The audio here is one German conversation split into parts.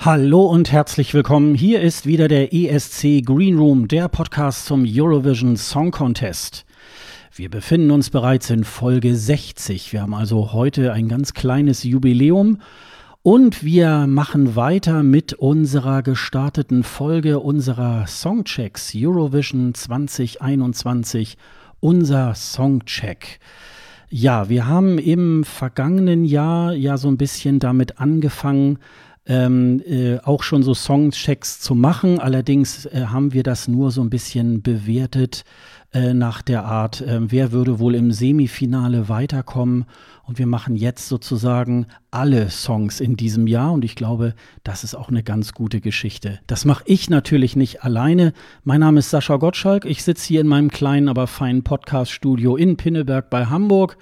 Hallo und herzlich willkommen. Hier ist wieder der ESC Green Room, der Podcast zum Eurovision Song Contest. Wir befinden uns bereits in Folge 60. Wir haben also heute ein ganz kleines Jubiläum und wir machen weiter mit unserer gestarteten Folge unserer Songchecks Eurovision 2021, unser Songcheck. Ja, wir haben im vergangenen Jahr ja so ein bisschen damit angefangen, ähm, äh, auch schon so Songchecks zu machen. Allerdings äh, haben wir das nur so ein bisschen bewertet äh, nach der Art, äh, wer würde wohl im Semifinale weiterkommen. Und wir machen jetzt sozusagen alle Songs in diesem Jahr. Und ich glaube, das ist auch eine ganz gute Geschichte. Das mache ich natürlich nicht alleine. Mein Name ist Sascha Gottschalk. Ich sitze hier in meinem kleinen, aber feinen Podcast-Studio in Pinneberg bei Hamburg.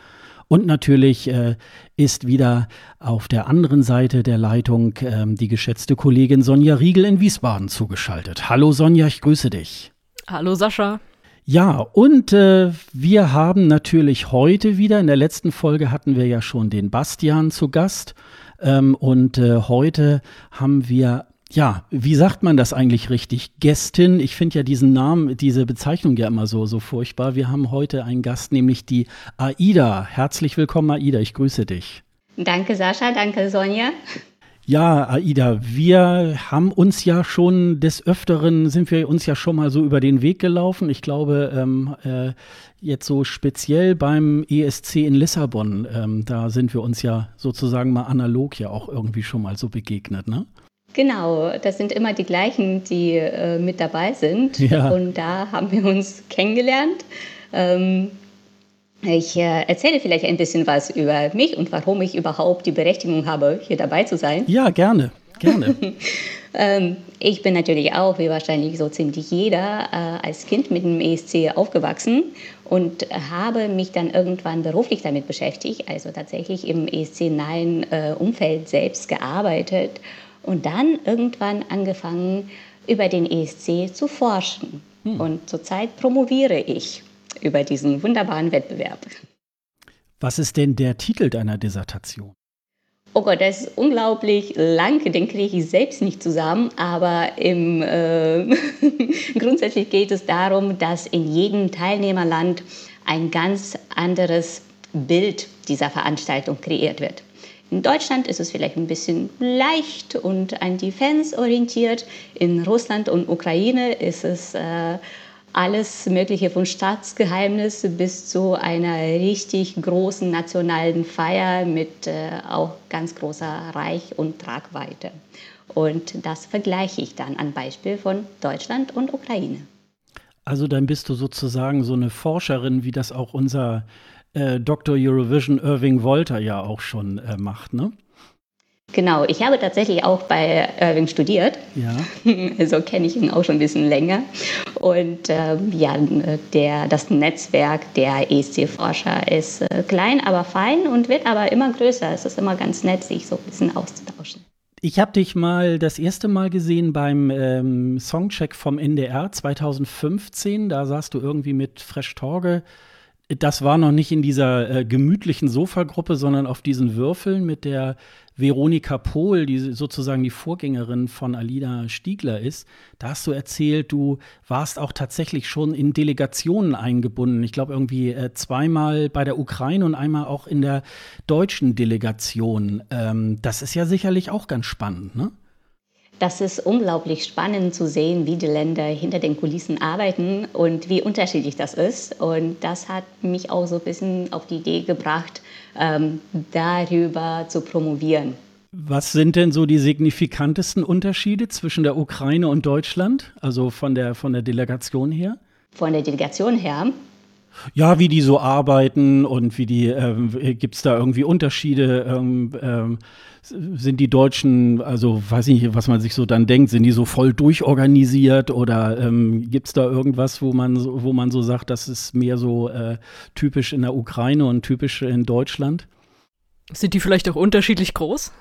Und natürlich äh, ist wieder auf der anderen Seite der Leitung äh, die geschätzte Kollegin Sonja Riegel in Wiesbaden zugeschaltet. Hallo Sonja, ich grüße dich. Hallo Sascha. Ja, und äh, wir haben natürlich heute wieder, in der letzten Folge hatten wir ja schon den Bastian zu Gast. Ähm, und äh, heute haben wir ja, wie sagt man das eigentlich richtig? Gästin, ich finde ja diesen Namen, diese Bezeichnung ja immer so, so furchtbar. Wir haben heute einen Gast, nämlich die Aida. Herzlich willkommen, Aida, ich grüße dich. Danke, Sascha, danke, Sonja. Ja, Aida, wir haben uns ja schon des Öfteren, sind wir uns ja schon mal so über den Weg gelaufen. Ich glaube, ähm, äh, jetzt so speziell beim ESC in Lissabon, ähm, da sind wir uns ja sozusagen mal analog ja auch irgendwie schon mal so begegnet, ne? Genau, das sind immer die gleichen, die äh, mit dabei sind. Ja. Und da haben wir uns kennengelernt. Ähm, ich äh, erzähle vielleicht ein bisschen was über mich und warum ich überhaupt die Berechtigung habe, hier dabei zu sein. Ja, gerne, gerne. ähm, ich bin natürlich auch, wie wahrscheinlich so ziemlich jeder, äh, als Kind mit dem ESC aufgewachsen und habe mich dann irgendwann beruflich damit beschäftigt, also tatsächlich im ESC-nahen äh, Umfeld selbst gearbeitet und dann irgendwann angefangen, über den ESC zu forschen. Hm. Und zurzeit promoviere ich über diesen wunderbaren Wettbewerb. Was ist denn der Titel deiner Dissertation? Oh Gott, das ist unglaublich lang, den kriege ich selbst nicht zusammen, aber im, äh, grundsätzlich geht es darum, dass in jedem Teilnehmerland ein ganz anderes Bild dieser Veranstaltung kreiert wird. In Deutschland ist es vielleicht ein bisschen leicht und an die Fans orientiert. In Russland und Ukraine ist es äh, alles Mögliche von Staatsgeheimnis bis zu einer richtig großen nationalen Feier mit äh, auch ganz großer Reich und Tragweite. Und das vergleiche ich dann an Beispiel von Deutschland und Ukraine. Also dann bist du sozusagen so eine Forscherin, wie das auch unser äh, Dr. Eurovision Irving Wolter ja auch schon äh, macht, ne? Genau, ich habe tatsächlich auch bei Irving studiert. Ja. Also kenne ich ihn auch schon ein bisschen länger. Und ähm, ja, der, das Netzwerk der ESC-Forscher ist äh, klein, aber fein und wird aber immer größer. Es ist immer ganz nett, sich so ein bisschen auszutauschen. Ich habe dich mal das erste Mal gesehen beim ähm, Songcheck vom NDR 2015. Da saßt du irgendwie mit Fresh Torge das war noch nicht in dieser äh, gemütlichen Sofagruppe, sondern auf diesen Würfeln mit der Veronika Pohl, die sozusagen die Vorgängerin von Alida Stiegler ist. Da hast du erzählt, du warst auch tatsächlich schon in Delegationen eingebunden. Ich glaube irgendwie äh, zweimal bei der Ukraine und einmal auch in der deutschen Delegation. Ähm, das ist ja sicherlich auch ganz spannend, ne? Das ist unglaublich spannend zu sehen, wie die Länder hinter den Kulissen arbeiten und wie unterschiedlich das ist. Und das hat mich auch so ein bisschen auf die Idee gebracht, ähm, darüber zu promovieren. Was sind denn so die signifikantesten Unterschiede zwischen der Ukraine und Deutschland, also von der, von der Delegation her? Von der Delegation her Ja, wie die so arbeiten und wie die, ähm, gibt es da irgendwie Unterschiede? Ähm, ähm, sind die Deutschen, also weiß ich nicht, was man sich so dann denkt, sind die so voll durchorganisiert oder ähm, gibt es da irgendwas, wo man, wo man so sagt, das ist mehr so äh, typisch in der Ukraine und typisch in Deutschland? Sind die vielleicht auch unterschiedlich groß?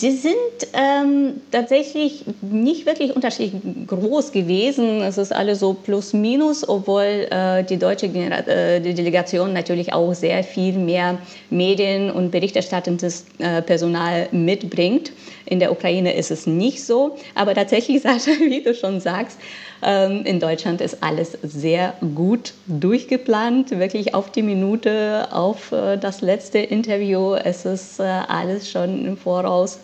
Die sind ähm, tatsächlich nicht wirklich unterschiedlich groß gewesen. Es ist alles so plus minus, obwohl äh, die deutsche Genera äh, die Delegation natürlich auch sehr viel mehr Medien- und berichterstattendes äh, Personal mitbringt. In der Ukraine ist es nicht so. Aber tatsächlich, Sascha, wie du schon sagst, ähm, in Deutschland ist alles sehr gut durchgeplant, wirklich auf die Minute, auf äh, das letzte Interview. Es ist äh, alles schon im Voraus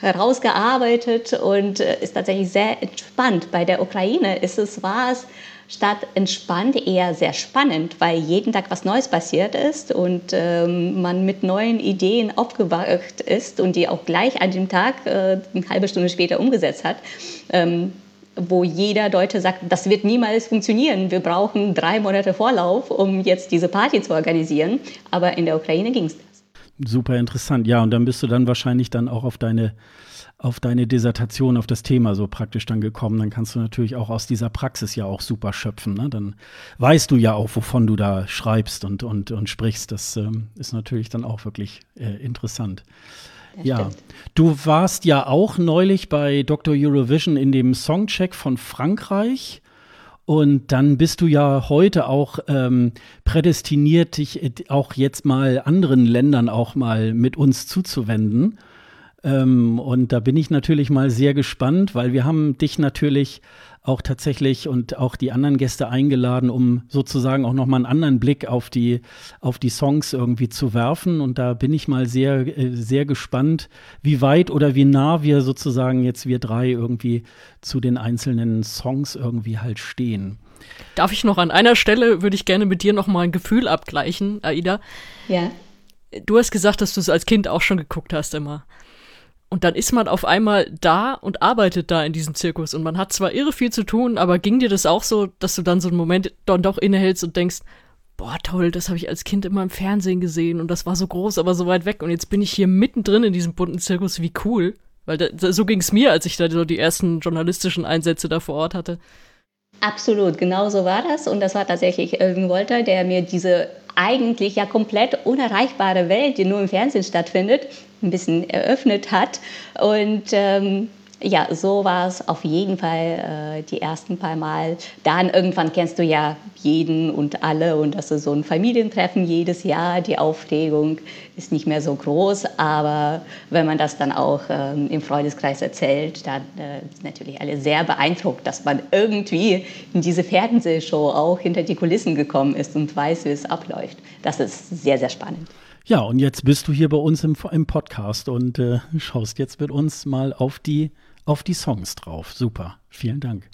herausgearbeitet und äh, ist tatsächlich sehr entspannt. Bei der Ukraine ist es, war es statt entspannt eher sehr spannend, weil jeden Tag was Neues passiert ist und ähm, man mit neuen Ideen aufgewacht ist und die auch gleich an dem Tag äh, eine halbe Stunde später umgesetzt hat. Ähm, wo jeder Deutsche sagt, das wird niemals funktionieren. Wir brauchen drei Monate Vorlauf, um jetzt diese Party zu organisieren. Aber in der Ukraine ging es. Super interessant. Ja, und dann bist du dann wahrscheinlich dann auch auf deine auf deine Dissertation, auf das Thema so praktisch dann gekommen. Dann kannst du natürlich auch aus dieser Praxis ja auch super schöpfen. Ne? Dann weißt du ja auch, wovon du da schreibst und, und, und sprichst. Das ähm, ist natürlich dann auch wirklich äh, interessant ja, du warst ja auch neulich bei Dr. Eurovision in dem Songcheck von Frankreich. Und dann bist du ja heute auch ähm, prädestiniert, dich äh, auch jetzt mal anderen Ländern auch mal mit uns zuzuwenden. Ähm, und da bin ich natürlich mal sehr gespannt, weil wir haben dich natürlich auch tatsächlich und auch die anderen Gäste eingeladen, um sozusagen auch nochmal einen anderen Blick auf die, auf die Songs irgendwie zu werfen. Und da bin ich mal sehr, äh, sehr gespannt, wie weit oder wie nah wir sozusagen jetzt wir drei irgendwie zu den einzelnen Songs irgendwie halt stehen. Darf ich noch an einer Stelle, würde ich gerne mit dir nochmal ein Gefühl abgleichen, Aida? Ja. Du hast gesagt, dass du es als Kind auch schon geguckt hast immer. Und dann ist man auf einmal da und arbeitet da in diesem Zirkus. Und man hat zwar irre viel zu tun, aber ging dir das auch so, dass du dann so einen Moment dann doch innehältst und denkst, boah, toll, das habe ich als Kind immer im Fernsehen gesehen und das war so groß, aber so weit weg. Und jetzt bin ich hier mittendrin in diesem bunten Zirkus, wie cool. Weil da, so ging es mir, als ich da so die ersten journalistischen Einsätze da vor Ort hatte. Absolut, genau so war das. Und das war tatsächlich Irving Wolter, der mir diese eigentlich ja komplett unerreichbare Welt, die nur im Fernsehen stattfindet, ein bisschen eröffnet hat. Und ähm, ja, so war es auf jeden Fall äh, die ersten paar Mal. Dann irgendwann kennst du ja jeden und alle und das ist so ein Familientreffen jedes Jahr. Die Aufregung ist nicht mehr so groß, aber wenn man das dann auch ähm, im Freundeskreis erzählt, dann äh, sind natürlich alle sehr beeindruckt, dass man irgendwie in diese Fernsehshow auch hinter die Kulissen gekommen ist und weiß, wie es abläuft. Das ist sehr, sehr spannend. Ja, und jetzt bist du hier bei uns im, im Podcast und äh, schaust jetzt mit uns mal auf die, auf die Songs drauf. Super, vielen Dank.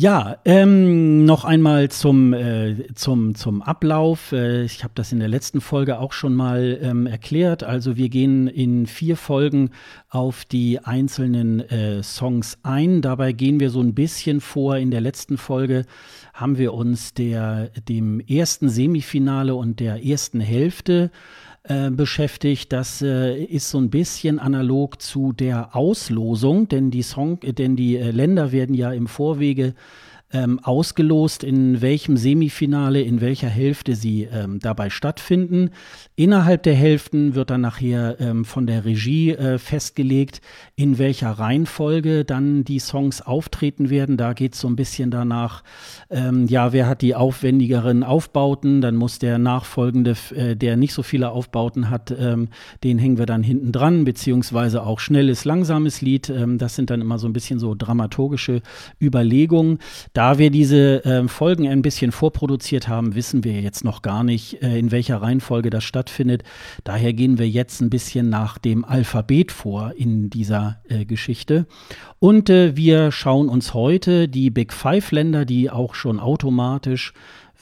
Ja, ähm, noch einmal zum, äh, zum, zum Ablauf. Äh, ich habe das in der letzten Folge auch schon mal ähm, erklärt. Also wir gehen in vier Folgen auf die einzelnen äh, Songs ein. Dabei gehen wir so ein bisschen vor. In der letzten Folge haben wir uns der, dem ersten Semifinale und der ersten Hälfte äh, beschäftigt. Das äh, ist so ein bisschen analog zu der Auslosung, denn die Song, äh, denn die äh, Länder werden ja im Vorwege ähm, ausgelost, in welchem Semifinale, in welcher Hälfte sie ähm, dabei stattfinden. Innerhalb der Hälften wird dann nachher ähm, von der Regie äh, festgelegt, in welcher Reihenfolge dann die Songs auftreten werden. Da geht es so ein bisschen danach, ähm, ja, wer hat die aufwendigeren Aufbauten, dann muss der nachfolgende, äh, der nicht so viele Aufbauten hat, ähm, den hängen wir dann hinten dran, beziehungsweise auch schnelles, langsames Lied. Ähm, das sind dann immer so ein bisschen so dramaturgische Überlegungen. Da wir diese äh, Folgen ein bisschen vorproduziert haben, wissen wir jetzt noch gar nicht, äh, in welcher Reihenfolge das stattfindet. Daher gehen wir jetzt ein bisschen nach dem Alphabet vor in dieser äh, Geschichte. Und äh, wir schauen uns heute die Big Five Länder, die auch schon automatisch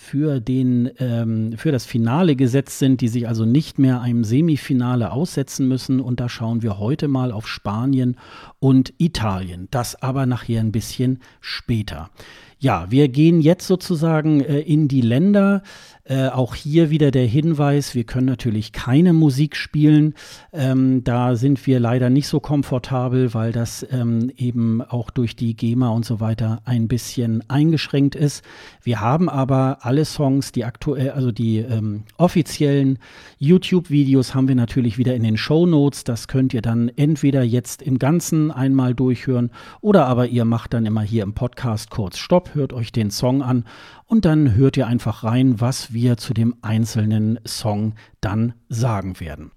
für, den, ähm, für das Finale gesetzt sind, die sich also nicht mehr einem Semifinale aussetzen müssen. Und da schauen wir heute mal auf Spanien und Italien. Das aber nachher ein bisschen später. Ja, wir gehen jetzt sozusagen äh, in die Länder, äh, auch hier wieder der Hinweis, wir können natürlich keine Musik spielen. Ähm, da sind wir leider nicht so komfortabel, weil das ähm, eben auch durch die GEMA und so weiter ein bisschen eingeschränkt ist. Wir haben aber alle Songs, die aktuell, also die ähm, offiziellen YouTube-Videos haben wir natürlich wieder in den Show Notes. Das könnt ihr dann entweder jetzt im Ganzen einmal durchhören oder aber ihr macht dann immer hier im Podcast kurz Stopp, hört euch den Song an und dann hört ihr einfach rein, was wir zu dem einzelnen Song dann sagen werden.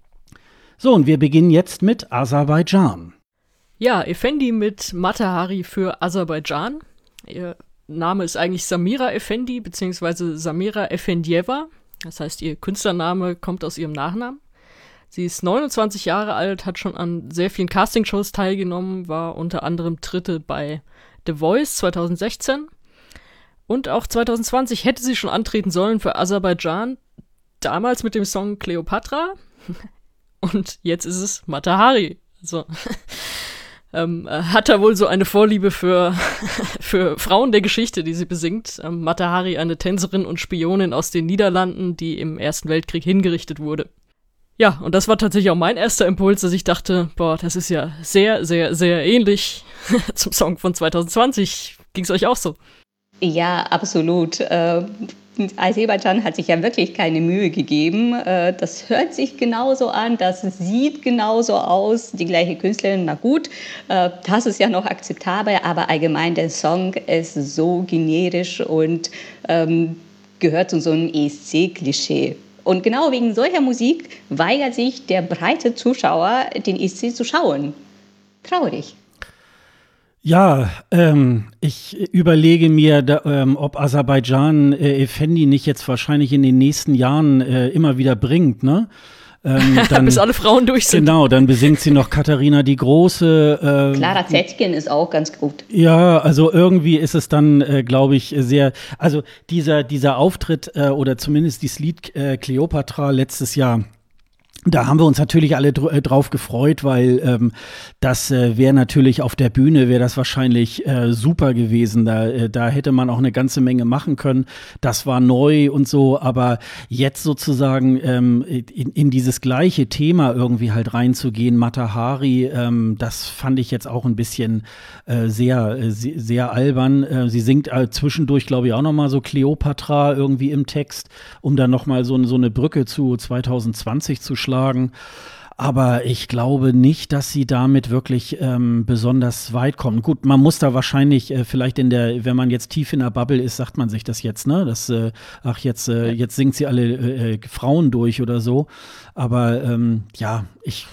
So, und wir beginnen jetzt mit Aserbaidschan. Ja, Effendi mit Matahari für Aserbaidschan. Ihr Name ist eigentlich Samira Effendi bzw. Samira Effendieva. Das heißt, ihr Künstlername kommt aus ihrem Nachnamen. Sie ist 29 Jahre alt, hat schon an sehr vielen Castingshows teilgenommen, war unter anderem Dritte bei The Voice 2016 und auch 2020 hätte sie schon antreten sollen für Aserbaidschan, damals mit dem Song Cleopatra. Und jetzt ist es Matahari. Also, ähm, hat er wohl so eine Vorliebe für, für Frauen der Geschichte, die sie besingt. Ähm, Matahari, eine Tänzerin und Spionin aus den Niederlanden, die im Ersten Weltkrieg hingerichtet wurde. Ja, und das war tatsächlich auch mein erster Impuls, dass ich dachte, boah, das ist ja sehr, sehr, sehr ähnlich zum Song von 2020. Ging es euch auch so? Ja, absolut. Äh, Aserbaidschan hat sich ja wirklich keine Mühe gegeben. Äh, das hört sich genauso an, das sieht genauso aus. Die gleiche Künstlerin, na gut, äh, das ist ja noch akzeptabel, aber allgemein der Song ist so generisch und ähm, gehört zu so einem ESC-Klischee. Und genau wegen solcher Musik weigert sich der breite Zuschauer, den ESC zu schauen. Traurig. Ja, ähm, ich überlege mir, da, ähm, ob Aserbaidschan äh, Effendi nicht jetzt wahrscheinlich in den nächsten Jahren äh, immer wieder bringt, ne? Ähm, dann, Bis alle Frauen durch sind. Genau, dann besingt sie noch Katharina die Große. Äh, Clara Zetkin ist auch ganz gut. Ja, also irgendwie ist es dann, äh, glaube ich, sehr. Also dieser, dieser Auftritt äh, oder zumindest dieses Lied äh, Cleopatra letztes Jahr da haben wir uns natürlich alle äh, drauf gefreut, weil ähm, das äh, wäre natürlich auf der Bühne, wäre das wahrscheinlich äh, super gewesen. Da, äh, da hätte man auch eine ganze Menge machen können. Das war neu und so, aber jetzt sozusagen ähm, in, in dieses gleiche Thema irgendwie halt reinzugehen, Matahari, ähm, das fand ich jetzt auch ein bisschen äh, sehr, äh, sehr albern. Äh, sie singt äh, zwischendurch, glaube ich, auch noch mal so Cleopatra irgendwie im Text, um dann noch mal so, so eine Brücke zu 2020 zu schlagen vorgeschlagen. Aber ich glaube nicht, dass sie damit wirklich ähm, besonders weit kommen. Gut, man muss da wahrscheinlich äh, vielleicht in der, wenn man jetzt tief in der Bubble ist, sagt man sich das jetzt, ne? Das, äh, ach, jetzt, äh, jetzt singt sie alle äh, äh, Frauen durch oder so. Aber ähm, ja, ich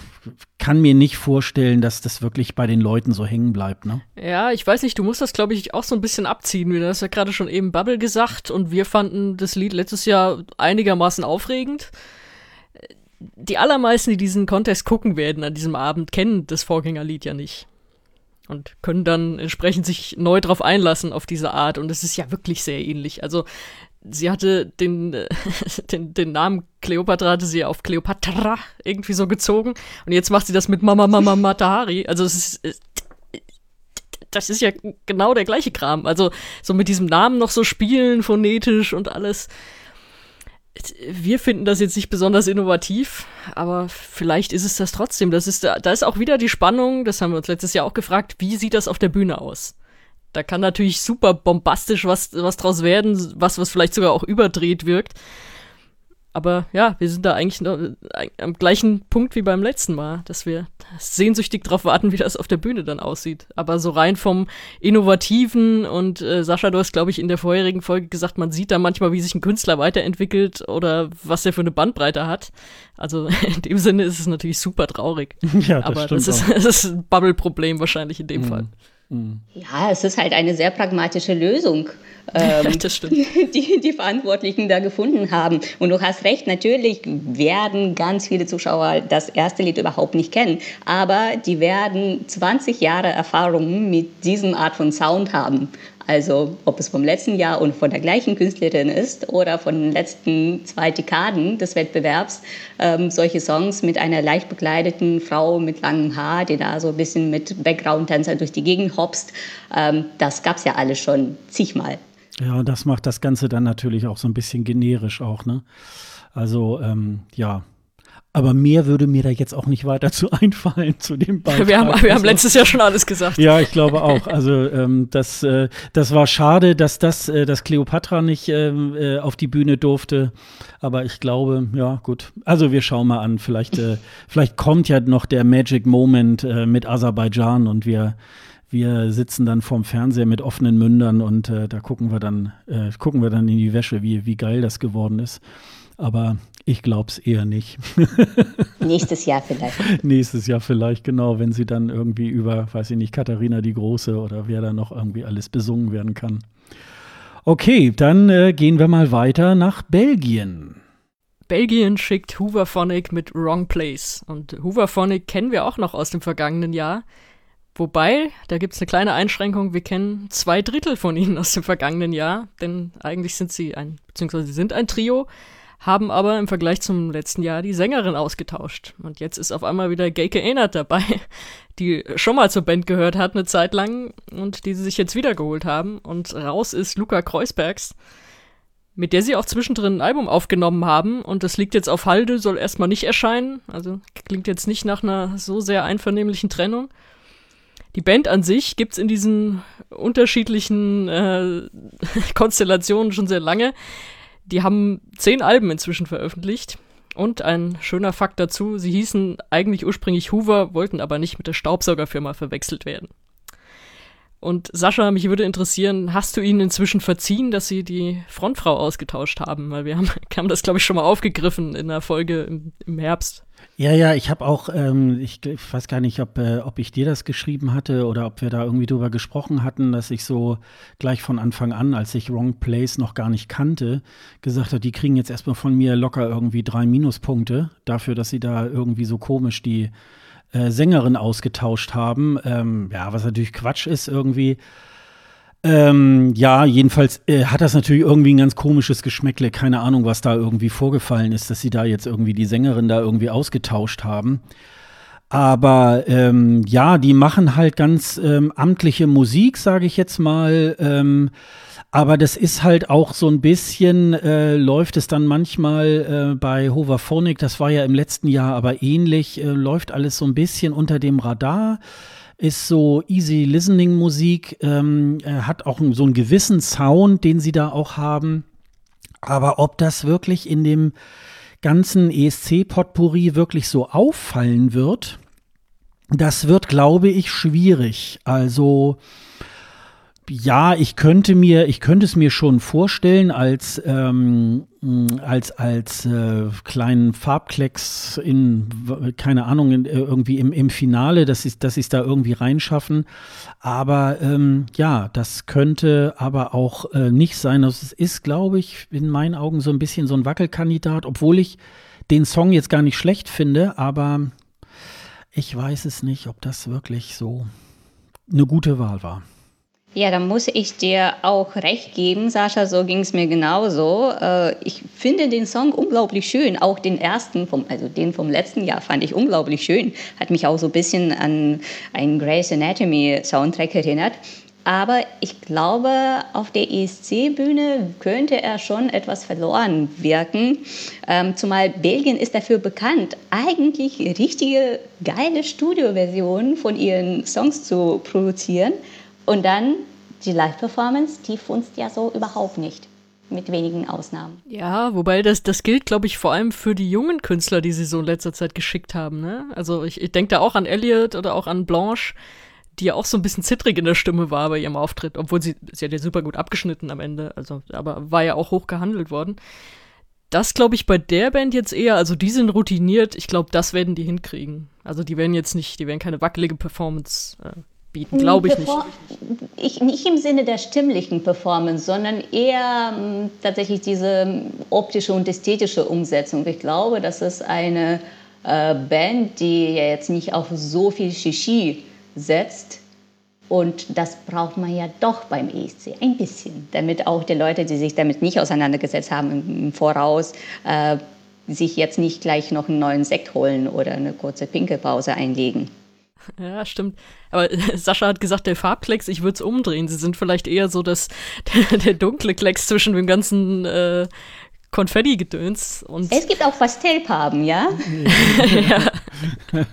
kann mir nicht vorstellen, dass das wirklich bei den Leuten so hängen bleibt, ne? Ja, ich weiß nicht, du musst das, glaube ich, auch so ein bisschen abziehen. Du hast ja gerade schon eben Bubble gesagt und wir fanden das Lied letztes Jahr einigermaßen aufregend die allermeisten, die diesen Contest gucken werden an diesem Abend, kennen das Vorgängerlied ja nicht. Und können dann entsprechend sich neu drauf einlassen auf diese Art. Und es ist ja wirklich sehr ähnlich. Also, sie hatte den, den, den Namen Cleopatra, hatte sie auf Cleopatra irgendwie so gezogen. Und jetzt macht sie das mit Mama Mama Matahari. Also, es ist, das ist ja genau der gleiche Kram. Also, so mit diesem Namen noch so spielen, phonetisch und alles wir finden das jetzt nicht besonders innovativ, aber vielleicht ist es das trotzdem. Das ist, da ist auch wieder die Spannung, das haben wir uns letztes Jahr auch gefragt, wie sieht das auf der Bühne aus? Da kann natürlich super bombastisch was, was draus werden, was, was vielleicht sogar auch überdreht wirkt. Aber ja, wir sind da eigentlich noch, äh, am gleichen Punkt wie beim letzten Mal, dass wir sehnsüchtig darauf warten, wie das auf der Bühne dann aussieht. Aber so rein vom Innovativen und äh, Sascha, du hast, glaube ich, in der vorherigen Folge gesagt, man sieht da manchmal, wie sich ein Künstler weiterentwickelt oder was er für eine Bandbreite hat. Also in dem Sinne ist es natürlich super traurig. Ja, das Aber das ist, das ist ein Bubble-Problem wahrscheinlich in dem mhm. Fall. Mhm. Ja, es ist halt eine sehr pragmatische Lösung, ähm, die die Verantwortlichen da gefunden haben. Und du hast recht, natürlich werden ganz viele Zuschauer das erste Lied überhaupt nicht kennen, aber die werden 20 Jahre Erfahrung mit diesem Art von Sound haben. Also ob es vom letzten Jahr und von der gleichen Künstlerin ist oder von den letzten zwei Dekaden des Wettbewerbs, ähm, solche Songs mit einer leicht bekleideten Frau mit langem Haar, die da so ein bisschen mit Background-Tänzer durch die Gegend hopst, ähm, das gab es ja alles schon zigmal. Ja, das macht das Ganze dann natürlich auch so ein bisschen generisch auch, ne? Also, ähm, ja, aber mehr würde mir da jetzt auch nicht weiter zu einfallen zu dem Beitrag. Wir haben, wir haben also letztes Jahr schon alles gesagt. Ja, ich glaube auch. Also ähm, das, äh, das war schade, dass das, äh, dass Cleopatra nicht ähm, äh, auf die Bühne durfte. Aber ich glaube, ja gut. Also wir schauen mal an. Vielleicht, äh, vielleicht kommt ja noch der Magic Moment äh, mit Aserbaidschan und wir wir sitzen dann vorm Fernseher mit offenen Mündern und äh, da gucken wir dann, äh, gucken wir dann in die Wäsche, wie, wie geil das geworden ist. Aber ich glaube es eher nicht. Nächstes Jahr vielleicht. Nächstes Jahr vielleicht, genau, wenn sie dann irgendwie über, weiß ich nicht, Katharina die Große oder wer da noch irgendwie alles besungen werden kann. Okay, dann äh, gehen wir mal weiter nach Belgien. Belgien schickt Hooverphonic mit Wrong Place. Und Hooverphonic kennen wir auch noch aus dem vergangenen Jahr. Wobei, da gibt es eine kleine Einschränkung, wir kennen zwei Drittel von ihnen aus dem vergangenen Jahr, denn eigentlich sind sie ein, beziehungsweise sie sind ein Trio, haben aber im Vergleich zum letzten Jahr die Sängerin ausgetauscht. Und jetzt ist auf einmal wieder Geike Ehnert dabei, die schon mal zur Band gehört hat eine Zeit lang und die sie sich jetzt wiedergeholt haben. Und raus ist Luca Kreuzbergs, mit der sie auch zwischendrin ein Album aufgenommen haben. Und das liegt jetzt auf Halde, soll erstmal nicht erscheinen. Also klingt jetzt nicht nach einer so sehr einvernehmlichen Trennung. Die Band an sich gibt's in diesen unterschiedlichen äh, Konstellationen schon sehr lange. Die haben zehn Alben inzwischen veröffentlicht. Und ein schöner Fakt dazu, sie hießen eigentlich ursprünglich Hoover, wollten aber nicht mit der Staubsaugerfirma verwechselt werden. Und Sascha, mich würde interessieren, hast du ihnen inzwischen verziehen, dass sie die Frontfrau ausgetauscht haben? Weil wir haben, haben das, glaube ich, schon mal aufgegriffen in der Folge im, im Herbst. Ja, ja, ich habe auch, ähm, ich, ich, weiß gar nicht, ob, äh, ob ich dir das geschrieben hatte oder ob wir da irgendwie drüber gesprochen hatten, dass ich so gleich von Anfang an, als ich Wrong Place noch gar nicht kannte, gesagt habe, die kriegen jetzt erstmal von mir locker irgendwie drei Minuspunkte dafür, dass sie da irgendwie so komisch die äh, Sängerin ausgetauscht haben. Ähm, ja, was natürlich Quatsch ist irgendwie. Ähm, ja, jedenfalls äh, hat das natürlich irgendwie ein ganz komisches Geschmäckle. Keine Ahnung, was da irgendwie vorgefallen ist, dass sie da jetzt irgendwie die Sängerin da irgendwie ausgetauscht haben. Aber ähm, ja, die machen halt ganz ähm, amtliche Musik, sage ich jetzt mal. Ähm, aber das ist halt auch so ein bisschen, äh, läuft es dann manchmal äh, bei Hoverphonic, das war ja im letzten Jahr aber ähnlich, äh, läuft alles so ein bisschen unter dem Radar ist so easy listening Musik, ähm, hat auch so einen gewissen Sound, den sie da auch haben. Aber ob das wirklich in dem ganzen ESC-Potpourri wirklich so auffallen wird, das wird, glaube ich, schwierig. Also ja, ich könnte mir, ich könnte es mir schon vorstellen als ähm, als als äh, kleinen Farbklecks in keine Ahnung in, äh, irgendwie im, im Finale, dass sie dass es da irgendwie reinschaffen. Aber ähm, ja, das könnte aber auch äh, nicht sein. Das also ist, glaube ich, in meinen Augen so ein bisschen so ein Wackelkandidat, obwohl ich den Song jetzt gar nicht schlecht finde, aber ich weiß es nicht, ob das wirklich so eine gute Wahl war. Ja, da muss ich dir auch recht geben, Sascha, so ging es mir genauso. Äh, ich finde den Song unglaublich schön, auch den ersten, vom, also den vom letzten Jahr fand ich unglaublich schön. Hat mich auch so ein bisschen an einen Grey's Anatomy Soundtrack erinnert. Aber ich glaube, auf der ESC-Bühne könnte er schon etwas verloren wirken. Ähm, zumal Belgien ist dafür bekannt, eigentlich richtige geile Studioversionen von ihren Songs zu produzieren. Und dann die Live-Performance, die funzt ja so überhaupt nicht. Mit wenigen Ausnahmen. Ja, wobei das, das gilt, glaube ich, vor allem für die jungen Künstler, die sie so in letzter Zeit geschickt haben. Ne? Also ich, ich denke da auch an Elliot oder auch an Blanche, die ja auch so ein bisschen zittrig in der Stimme war bei ihrem Auftritt, obwohl sie, sie hat ja super gut abgeschnitten am Ende, also, aber war ja auch hoch gehandelt worden. Das glaube ich bei der Band jetzt eher, also die sind routiniert, ich glaube, das werden die hinkriegen. Also die werden jetzt nicht, die werden keine wackelige Performance äh, bieten, glaube ich nicht. Ich, nicht im Sinne der stimmlichen Performance, sondern eher m, tatsächlich diese optische und ästhetische Umsetzung. Ich glaube, das ist eine äh, Band, die ja jetzt nicht auf so viel Shishi setzt. Und das braucht man ja doch beim ESC ein bisschen, damit auch die Leute, die sich damit nicht auseinandergesetzt haben im Voraus, äh, sich jetzt nicht gleich noch einen neuen Sekt holen oder eine kurze Pinkelpause einlegen. Ja, stimmt. Aber Sascha hat gesagt, der Farbklecks, ich würde es umdrehen. Sie sind vielleicht eher so das, der, der dunkle Klecks zwischen dem ganzen äh, Konfetti-Gedöns. Es gibt auch Pastellfarben, ja? ja.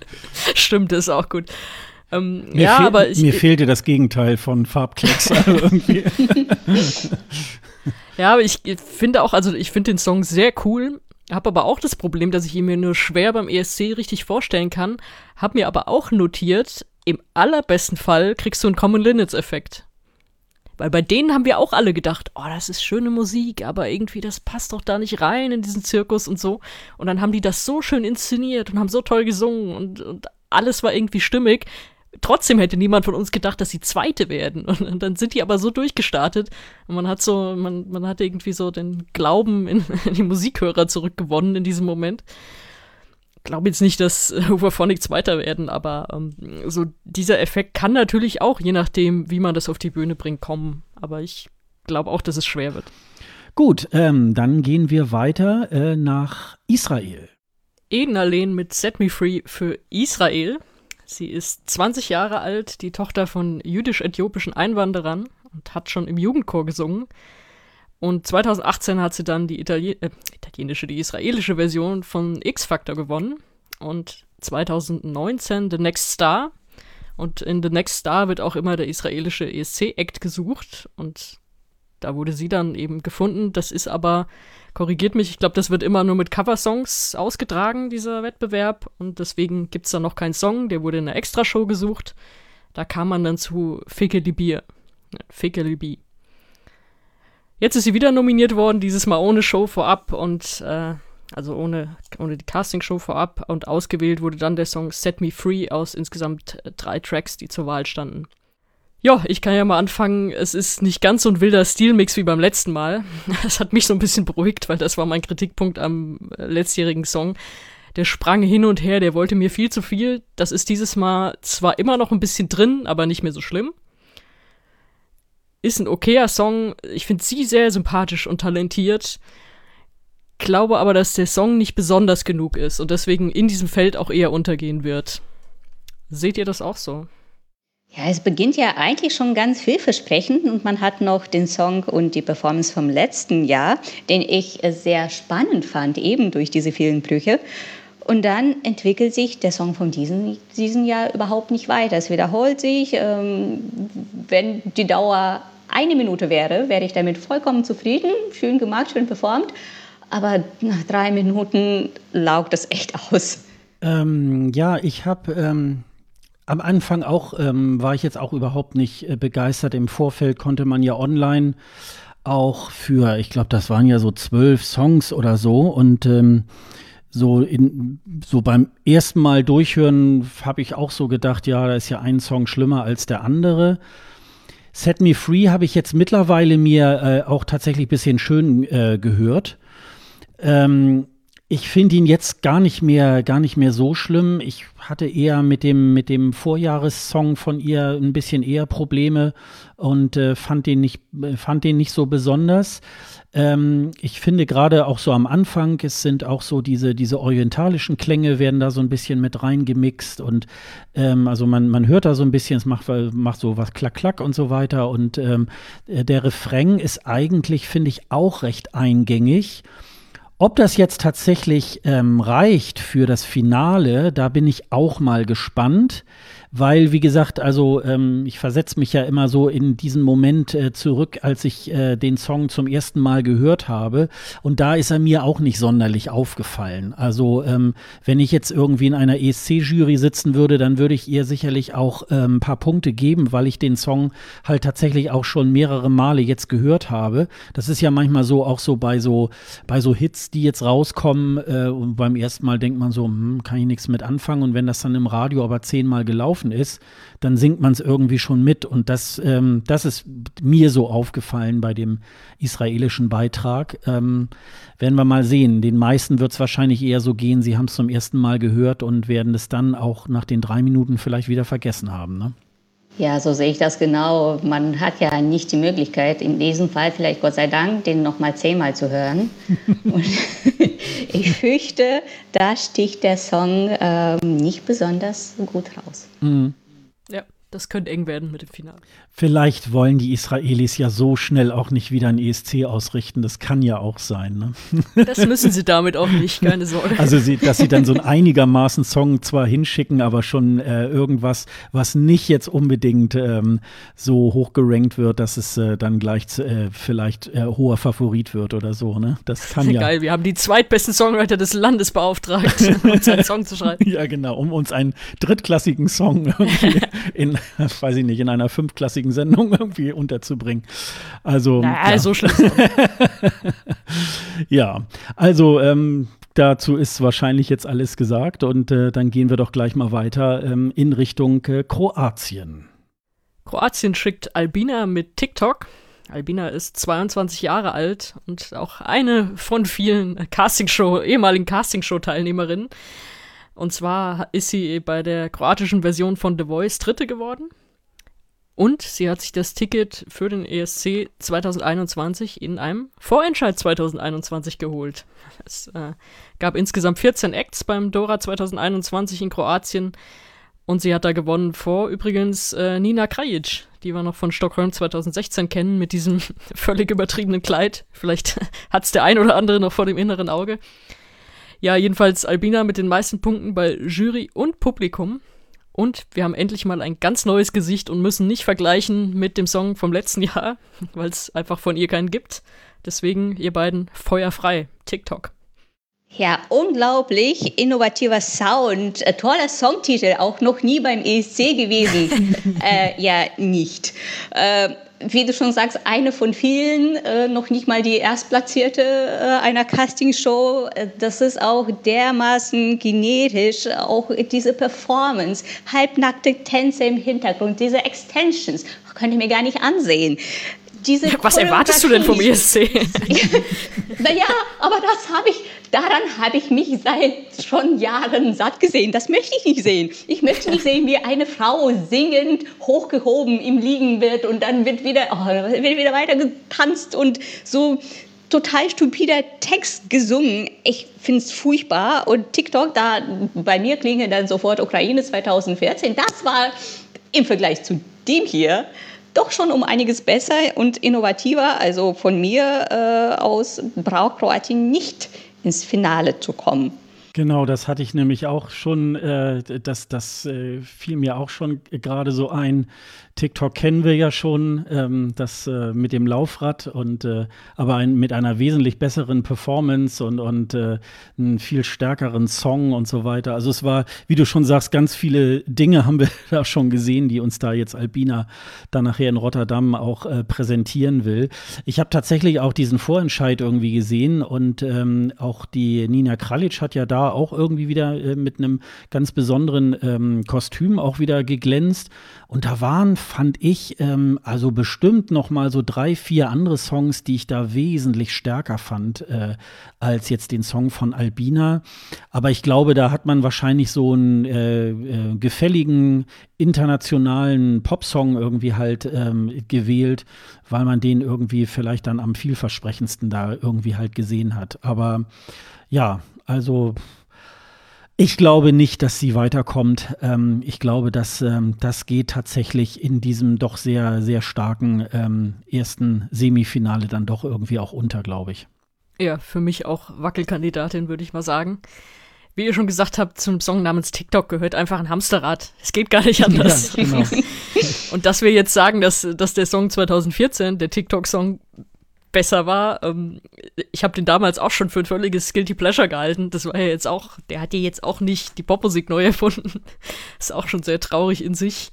Stimmt, das ist auch gut. Ähm, mir ja, fehl, aber ich, mir fehlte das Gegenteil von Farbklecks. Also ja, aber ich finde auch, also ich finde den Song sehr cool, habe aber auch das Problem, dass ich ihn mir nur schwer beim ESC richtig vorstellen kann, habe mir aber auch notiert, im allerbesten Fall kriegst du einen Common Linnets-Effekt. Weil bei denen haben wir auch alle gedacht, oh, das ist schöne Musik, aber irgendwie das passt doch da nicht rein in diesen Zirkus und so. Und dann haben die das so schön inszeniert und haben so toll gesungen und, und alles war irgendwie stimmig. Trotzdem hätte niemand von uns gedacht, dass sie Zweite werden. Und dann sind die aber so durchgestartet. Und man hat so, man, man hat irgendwie so den Glauben in, in die Musikhörer zurückgewonnen in diesem Moment glaube jetzt nicht, dass äh, Overphonic Zweiter werden, aber ähm, so dieser Effekt kann natürlich auch, je nachdem, wie man das auf die Bühne bringt, kommen. Aber ich glaube auch, dass es schwer wird. Gut, ähm, dann gehen wir weiter äh, nach Israel. Eden Alleen mit Set Me Free für Israel. Sie ist 20 Jahre alt, die Tochter von jüdisch-äthiopischen Einwanderern und hat schon im Jugendchor gesungen. Und 2018 hat sie dann die Italien äh, italienische, die israelische Version von X-Factor gewonnen. Und 2019 The Next Star. Und in The Next Star wird auch immer der israelische ESC-Act gesucht. Und da wurde sie dann eben gefunden. Das ist aber, korrigiert mich, ich glaube, das wird immer nur mit Coversongs ausgetragen, dieser Wettbewerb. Und deswegen gibt es da noch keinen Song. Der wurde in einer Extrashow gesucht. Da kam man dann zu Fikeli Bier. Fikeli Bier. Jetzt ist sie wieder nominiert worden, dieses Mal ohne Show vorab und äh, also ohne, ohne die Castingshow vorab und ausgewählt wurde dann der Song Set Me Free aus insgesamt äh, drei Tracks, die zur Wahl standen. Ja, ich kann ja mal anfangen. Es ist nicht ganz so ein wilder Stilmix wie beim letzten Mal. Das hat mich so ein bisschen beruhigt, weil das war mein Kritikpunkt am äh, letztjährigen Song. Der sprang hin und her, der wollte mir viel zu viel. Das ist dieses Mal zwar immer noch ein bisschen drin, aber nicht mehr so schlimm. Ist ein okayer Song. Ich finde sie sehr sympathisch und talentiert. Glaube aber, dass der Song nicht besonders genug ist und deswegen in diesem Feld auch eher untergehen wird. Seht ihr das auch so? Ja, es beginnt ja eigentlich schon ganz vielversprechend und man hat noch den Song und die Performance vom letzten Jahr, den ich sehr spannend fand, eben durch diese vielen Brüche. Und dann entwickelt sich der Song von diesem, diesem Jahr überhaupt nicht weiter. Es wiederholt sich. Ähm, wenn die Dauer eine Minute wäre, wäre ich damit vollkommen zufrieden. Schön gemacht, schön performt. Aber nach drei Minuten laugt das echt aus. Ähm, ja, ich habe ähm, am Anfang auch, ähm, war ich jetzt auch überhaupt nicht äh, begeistert. Im Vorfeld konnte man ja online auch für, ich glaube, das waren ja so zwölf Songs oder so. Und ähm, so, in, so beim ersten Mal durchhören habe ich auch so gedacht, ja, da ist ja ein Song schlimmer als der andere. Set Me Free habe ich jetzt mittlerweile mir äh, auch tatsächlich ein bisschen schön äh, gehört. Ähm, ich finde ihn jetzt gar nicht mehr, gar nicht mehr so schlimm. Ich hatte eher mit dem, mit dem Vorjahressong von ihr ein bisschen eher Probleme und äh, fand den nicht, fand den nicht so besonders. Ähm, ich finde gerade auch so am Anfang, es sind auch so diese, diese orientalischen Klänge werden da so ein bisschen mit reingemixt und ähm, also man, man hört da so ein bisschen, es macht, macht so was klack, klack und so weiter und ähm, der Refrain ist eigentlich, finde ich, auch recht eingängig. Ob das jetzt tatsächlich ähm, reicht für das Finale, da bin ich auch mal gespannt weil, wie gesagt, also ähm, ich versetze mich ja immer so in diesen Moment äh, zurück, als ich äh, den Song zum ersten Mal gehört habe. Und da ist er mir auch nicht sonderlich aufgefallen. Also ähm, wenn ich jetzt irgendwie in einer ESC-Jury sitzen würde, dann würde ich ihr sicherlich auch ähm, ein paar Punkte geben, weil ich den Song halt tatsächlich auch schon mehrere Male jetzt gehört habe. Das ist ja manchmal so auch so bei so bei so Hits, die jetzt rauskommen äh, und beim ersten Mal denkt man so, hm, kann ich nichts mit anfangen. Und wenn das dann im Radio aber zehnmal gelaufen gelaufen ist, dann singt man es irgendwie schon mit. Und das, ähm, das ist mir so aufgefallen bei dem israelischen Beitrag. Ähm, werden wir mal sehen. Den meisten wird es wahrscheinlich eher so gehen, sie haben es zum ersten Mal gehört und werden es dann auch nach den drei Minuten vielleicht wieder vergessen haben. Ne? Ja, so sehe ich das genau. Man hat ja nicht die Möglichkeit, in diesem Fall vielleicht Gott sei Dank, den nochmal zehnmal zu hören. Und ich fürchte, da sticht der Song ähm, nicht besonders gut raus. Mhm. Das könnte eng werden mit dem Finale. Vielleicht wollen die Israelis ja so schnell auch nicht wieder ein ESC ausrichten. Das kann ja auch sein. Ne? Das müssen sie damit auch nicht, keine Sorge. Also, sie, dass sie dann so ein einigermaßen Song zwar hinschicken, aber schon äh, irgendwas, was nicht jetzt unbedingt ähm, so hoch gerankt wird, dass es äh, dann gleich äh, vielleicht äh, hoher Favorit wird oder so. Ne? Das kann ja. Geil, wir haben die zweitbesten Songwriter des Landes beauftragt, uns einen Song zu schreiben. Ja, genau, um uns einen drittklassigen Song irgendwie in, weiß ich nicht, in einer fünfklassigen Sendung irgendwie unterzubringen. Also. Naja, ja. so schlimm. ja, also ähm, dazu ist wahrscheinlich jetzt alles gesagt und äh, dann gehen wir doch gleich mal weiter ähm, in Richtung äh, Kroatien. Kroatien schickt Albina mit TikTok. Albina ist 22 Jahre alt und auch eine von vielen Castingshow, ehemaligen Castingshow-Teilnehmerinnen. Und zwar ist sie bei der kroatischen Version von The Voice Dritte geworden. Und sie hat sich das Ticket für den ESC 2021 in einem Vorentscheid 2021 geholt. Es äh, gab insgesamt 14 Acts beim Dora 2021 in Kroatien. Und sie hat da gewonnen vor übrigens äh, Nina Krajic, die wir noch von Stockholm 2016 kennen, mit diesem völlig übertriebenen Kleid. Vielleicht hat es der ein oder andere noch vor dem inneren Auge. Ja, jedenfalls Albina mit den meisten Punkten bei Jury und Publikum. Und wir haben endlich mal ein ganz neues Gesicht und müssen nicht vergleichen mit dem Song vom letzten Jahr, weil es einfach von ihr keinen gibt. Deswegen, ihr beiden, feuerfrei. TikTok. Ja, unglaublich innovativer Sound, äh, toller Songtitel, auch noch nie beim ESC gewesen. äh, ja, nicht. Äh, wie du schon sagst, eine von vielen, äh, noch nicht mal die Erstplatzierte äh, einer Castingshow. Äh, das ist auch dermaßen genetisch, auch diese Performance, halbnackte Tänze im Hintergrund, diese Extensions, könnt ihr mir gar nicht ansehen diese Was erwartest du denn vom ESC? naja, aber das habe ich, daran habe ich mich seit schon Jahren satt gesehen. Das möchte ich nicht sehen. Ich möchte nicht sehen, wie eine Frau singend hochgehoben im Liegen wird und dann wird wieder, oh, wird wieder weiter getanzt und so total stupider Text gesungen. Ich finde es furchtbar. Und TikTok, da bei mir klingelt dann sofort Ukraine 2014. Das war im Vergleich zu dem hier doch schon um einiges besser und innovativer. Also von mir äh, aus braucht Kroatien nicht ins Finale zu kommen. Genau, das hatte ich nämlich auch schon, äh, das, das äh, fiel mir auch schon gerade so ein. TikTok kennen wir ja schon, ähm, das äh, mit dem Laufrad und äh, aber ein, mit einer wesentlich besseren Performance und, und äh, einen viel stärkeren Song und so weiter. Also es war, wie du schon sagst, ganz viele Dinge haben wir da schon gesehen, die uns da jetzt Albina dann nachher in Rotterdam auch äh, präsentieren will. Ich habe tatsächlich auch diesen Vorentscheid irgendwie gesehen und ähm, auch die Nina Kralic hat ja da auch irgendwie wieder äh, mit einem ganz besonderen ähm, Kostüm auch wieder geglänzt. Und da waren, fand ich, ähm, also bestimmt noch mal so drei, vier andere Songs, die ich da wesentlich stärker fand äh, als jetzt den Song von Albina. Aber ich glaube, da hat man wahrscheinlich so einen äh, äh, gefälligen internationalen Popsong irgendwie halt ähm, gewählt, weil man den irgendwie vielleicht dann am vielversprechendsten da irgendwie halt gesehen hat. Aber ja, also ich glaube nicht, dass sie weiterkommt. Ähm, ich glaube, dass ähm, das geht tatsächlich in diesem doch sehr, sehr starken ähm, ersten Semifinale dann doch irgendwie auch unter, glaube ich. Ja, für mich auch Wackelkandidatin, würde ich mal sagen. Wie ihr schon gesagt habt, zum Song namens TikTok gehört einfach ein Hamsterrad. Es geht gar nicht anders. Ja, genau. Und dass wir jetzt sagen, dass, dass der Song 2014, der TikTok-Song, besser war. Ähm, ich habe den damals auch schon für ein völliges Guilty Pleasure gehalten. Das war ja jetzt auch, der hat ja jetzt auch nicht die Popmusik neu erfunden. Ist auch schon sehr traurig in sich.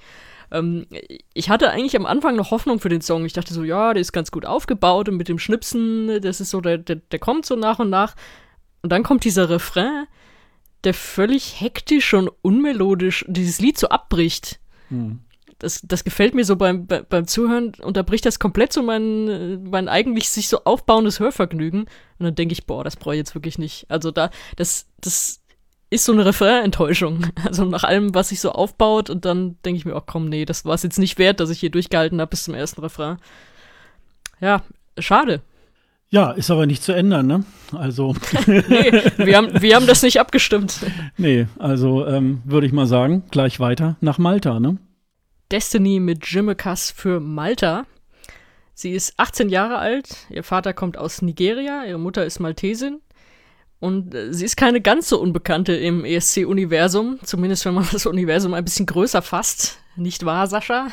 Ähm, ich hatte eigentlich am Anfang noch Hoffnung für den Song. Ich dachte so, ja, der ist ganz gut aufgebaut und mit dem Schnipsen, das ist so, der, der, der kommt so nach und nach. Und dann kommt dieser Refrain, der völlig hektisch und unmelodisch dieses Lied so abbricht. Hm das, das gefällt mir so beim, beim Zuhören, unterbricht das komplett so mein, mein eigentlich sich so aufbauendes Hörvergnügen. Und dann denke ich, boah, das brauche ich jetzt wirklich nicht. Also da, das, das ist so eine Refrain-Enttäuschung. Also nach allem, was sich so aufbaut und dann denke ich mir, oh komm, nee, das war es jetzt nicht wert, dass ich hier durchgehalten habe bis zum ersten Refrain. Ja, schade. Ja, ist aber nicht zu ändern, ne? Also. nee, wir haben, wir haben das nicht abgestimmt. Nee, also ähm, würde ich mal sagen, gleich weiter nach Malta, ne? Destiny mit Jimmekas für Malta. Sie ist 18 Jahre alt, ihr Vater kommt aus Nigeria, ihre Mutter ist Maltesin. Und äh, sie ist keine ganz so unbekannte im ESC-Universum, zumindest wenn man das Universum ein bisschen größer fasst. Nicht wahr, Sascha?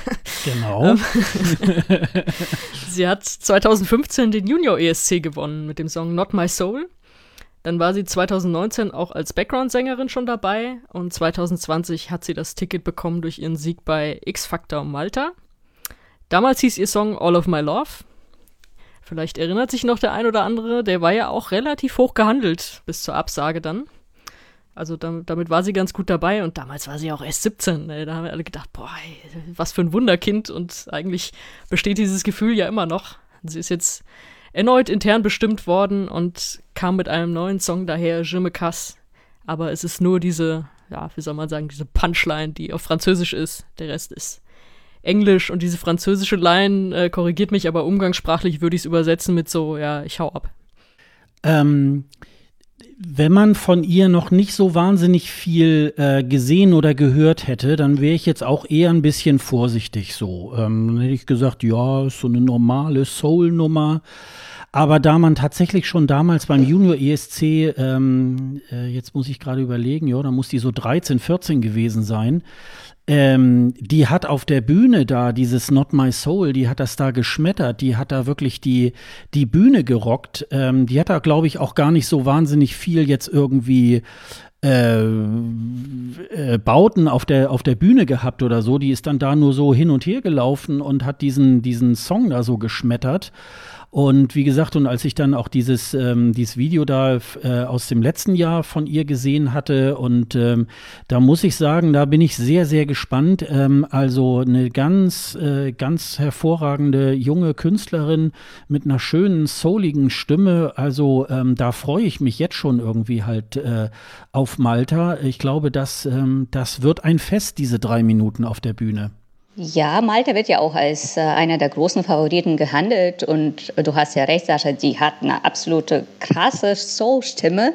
Genau. Ähm, sie hat 2015 den Junior ESC gewonnen mit dem Song Not My Soul. Dann war sie 2019 auch als Background-Sängerin schon dabei und 2020 hat sie das Ticket bekommen durch ihren Sieg bei X Factor Malta. Damals hieß ihr Song All of My Love. Vielleicht erinnert sich noch der ein oder andere, der war ja auch relativ hoch gehandelt bis zur Absage dann. Also damit, damit war sie ganz gut dabei und damals war sie auch erst 17. Ey. Da haben wir alle gedacht, boah, was für ein Wunderkind und eigentlich besteht dieses Gefühl ja immer noch. Sie ist jetzt erneut intern bestimmt worden und kam mit einem neuen Song daher, Je me casse. Aber es ist nur diese, ja, wie soll man sagen, diese Punchline, die auf Französisch ist. Der Rest ist Englisch und diese französische Line äh, korrigiert mich, aber umgangssprachlich würde ich es übersetzen mit so, ja, ich hau ab. Ähm, wenn man von ihr noch nicht so wahnsinnig viel äh, gesehen oder gehört hätte, dann wäre ich jetzt auch eher ein bisschen vorsichtig so. Ähm, dann hätte ich gesagt, ja, ist so eine normale Soul-Nummer. Aber da man tatsächlich schon damals beim Junior ESC, ähm, äh, jetzt muss ich gerade überlegen, ja, da muss die so 13, 14 gewesen sein, ähm, die hat auf der Bühne da, dieses Not My Soul, die hat das da geschmettert, die hat da wirklich die, die Bühne gerockt. Ähm, die hat da, glaube ich, auch gar nicht so wahnsinnig viel jetzt irgendwie äh, äh, Bauten auf der, auf der Bühne gehabt oder so. Die ist dann da nur so hin und her gelaufen und hat diesen, diesen Song da so geschmettert. Und wie gesagt, und als ich dann auch dieses, ähm, dieses Video da äh, aus dem letzten Jahr von ihr gesehen hatte, und ähm, da muss ich sagen, da bin ich sehr, sehr gespannt. Ähm, also eine ganz, äh, ganz hervorragende junge Künstlerin mit einer schönen, souligen Stimme. Also ähm, da freue ich mich jetzt schon irgendwie halt äh, auf Malta. Ich glaube, das, ähm, das wird ein Fest, diese drei Minuten auf der Bühne. Ja, Malta wird ja auch als äh, einer der großen Favoriten gehandelt und du hast ja recht, Sascha, die hat eine absolute krasse Soul-Stimme,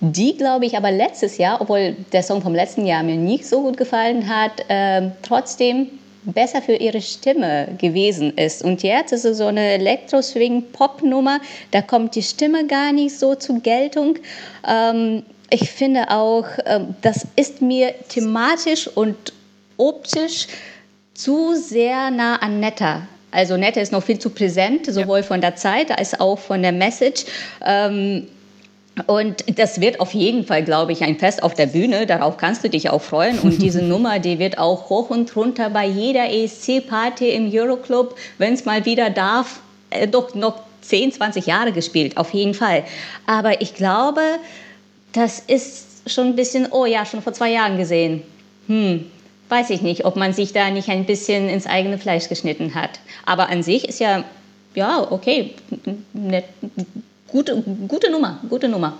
die, glaube ich, aber letztes Jahr, obwohl der Song vom letzten Jahr mir nicht so gut gefallen hat, äh, trotzdem besser für ihre Stimme gewesen ist. Und jetzt ist es so eine Elektro-Swing-Pop-Nummer, da kommt die Stimme gar nicht so zur Geltung. Ähm, ich finde auch, äh, das ist mir thematisch und optisch zu sehr nah an Netta. Also Netta ist noch viel zu präsent, sowohl ja. von der Zeit als auch von der Message. Ähm, und das wird auf jeden Fall, glaube ich, ein Fest auf der Bühne. Darauf kannst du dich auch freuen. Und diese Nummer, die wird auch hoch und runter bei jeder ESC-Party im Euroclub, wenn es mal wieder darf, äh, doch noch 10, 20 Jahre gespielt, auf jeden Fall. Aber ich glaube, das ist schon ein bisschen, oh ja, schon vor zwei Jahren gesehen. Hm, weiß ich nicht, ob man sich da nicht ein bisschen ins eigene Fleisch geschnitten hat. Aber an sich ist ja, ja, okay, eine gute, gute Nummer, gute Nummer.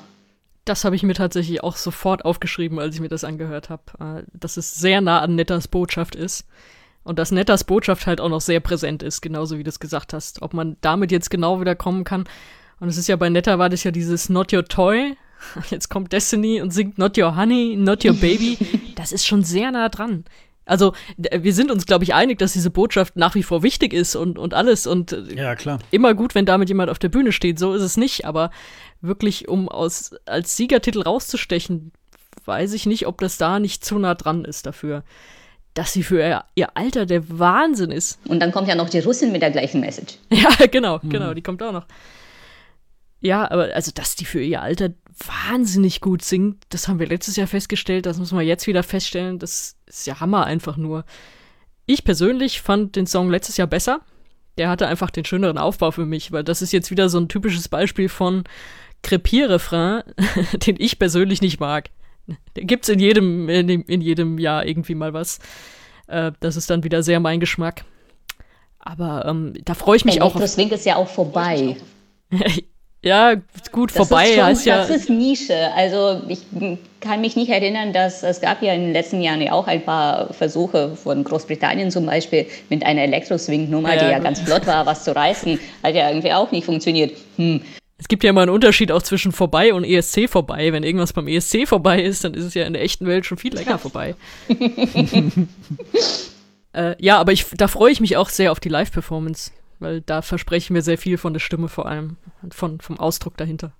Das habe ich mir tatsächlich auch sofort aufgeschrieben, als ich mir das angehört habe, äh, dass es sehr nah an Netters Botschaft ist. Und dass Netters Botschaft halt auch noch sehr präsent ist, genauso wie du es gesagt hast. Ob man damit jetzt genau wieder kommen kann. Und es ist ja bei Netter war das ja dieses Not Your Toy, Jetzt kommt Destiny und singt Not Your Honey, Not Your Baby. Das ist schon sehr nah dran. Also, wir sind uns, glaube ich, einig, dass diese Botschaft nach wie vor wichtig ist und, und alles. Und äh, ja, klar. immer gut, wenn damit jemand auf der Bühne steht. So ist es nicht. Aber wirklich, um aus, als Siegertitel rauszustechen, weiß ich nicht, ob das da nicht zu nah dran ist dafür. Dass sie für ihr, ihr Alter der Wahnsinn ist. Und dann kommt ja noch die Russin mit der gleichen Message. Ja, genau, mhm. genau, die kommt auch noch. Ja, aber also, dass die für ihr Alter wahnsinnig gut singt, das haben wir letztes Jahr festgestellt, das muss man jetzt wieder feststellen, das ist ja Hammer einfach nur. Ich persönlich fand den Song letztes Jahr besser. Der hatte einfach den schöneren Aufbau für mich, weil das ist jetzt wieder so ein typisches Beispiel von Crepierrefrain, den ich persönlich nicht mag. Der gibt's in jedem, in, in jedem Jahr irgendwie mal was. Äh, das ist dann wieder sehr mein Geschmack. Aber ähm, da freue ich mich Elektro auch. Swing ist ja auch vorbei. Ja, gut, das vorbei ist schon, heißt ja. Das ist Nische. Also ich kann mich nicht erinnern, dass es gab ja in den letzten Jahren ja auch ein paar Versuche von Großbritannien zum Beispiel mit einer Elektro-Swing-Nummer, Ja, die ja gut. ganz flott war, was zu reißen, hat ja irgendwie auch nicht funktioniert. Hm. Es gibt ja immer einen Unterschied auch zwischen vorbei und ESC vorbei. Wenn irgendwas beim ESC vorbei ist, dann ist es ja in der echten Welt schon viel länger vorbei. äh, ja, aber ich, da freue ich mich auch sehr auf die Live-Performance, weil da verspreche ich mir sehr viel von der Stimme vor allem und von, vom Ausdruck dahinter.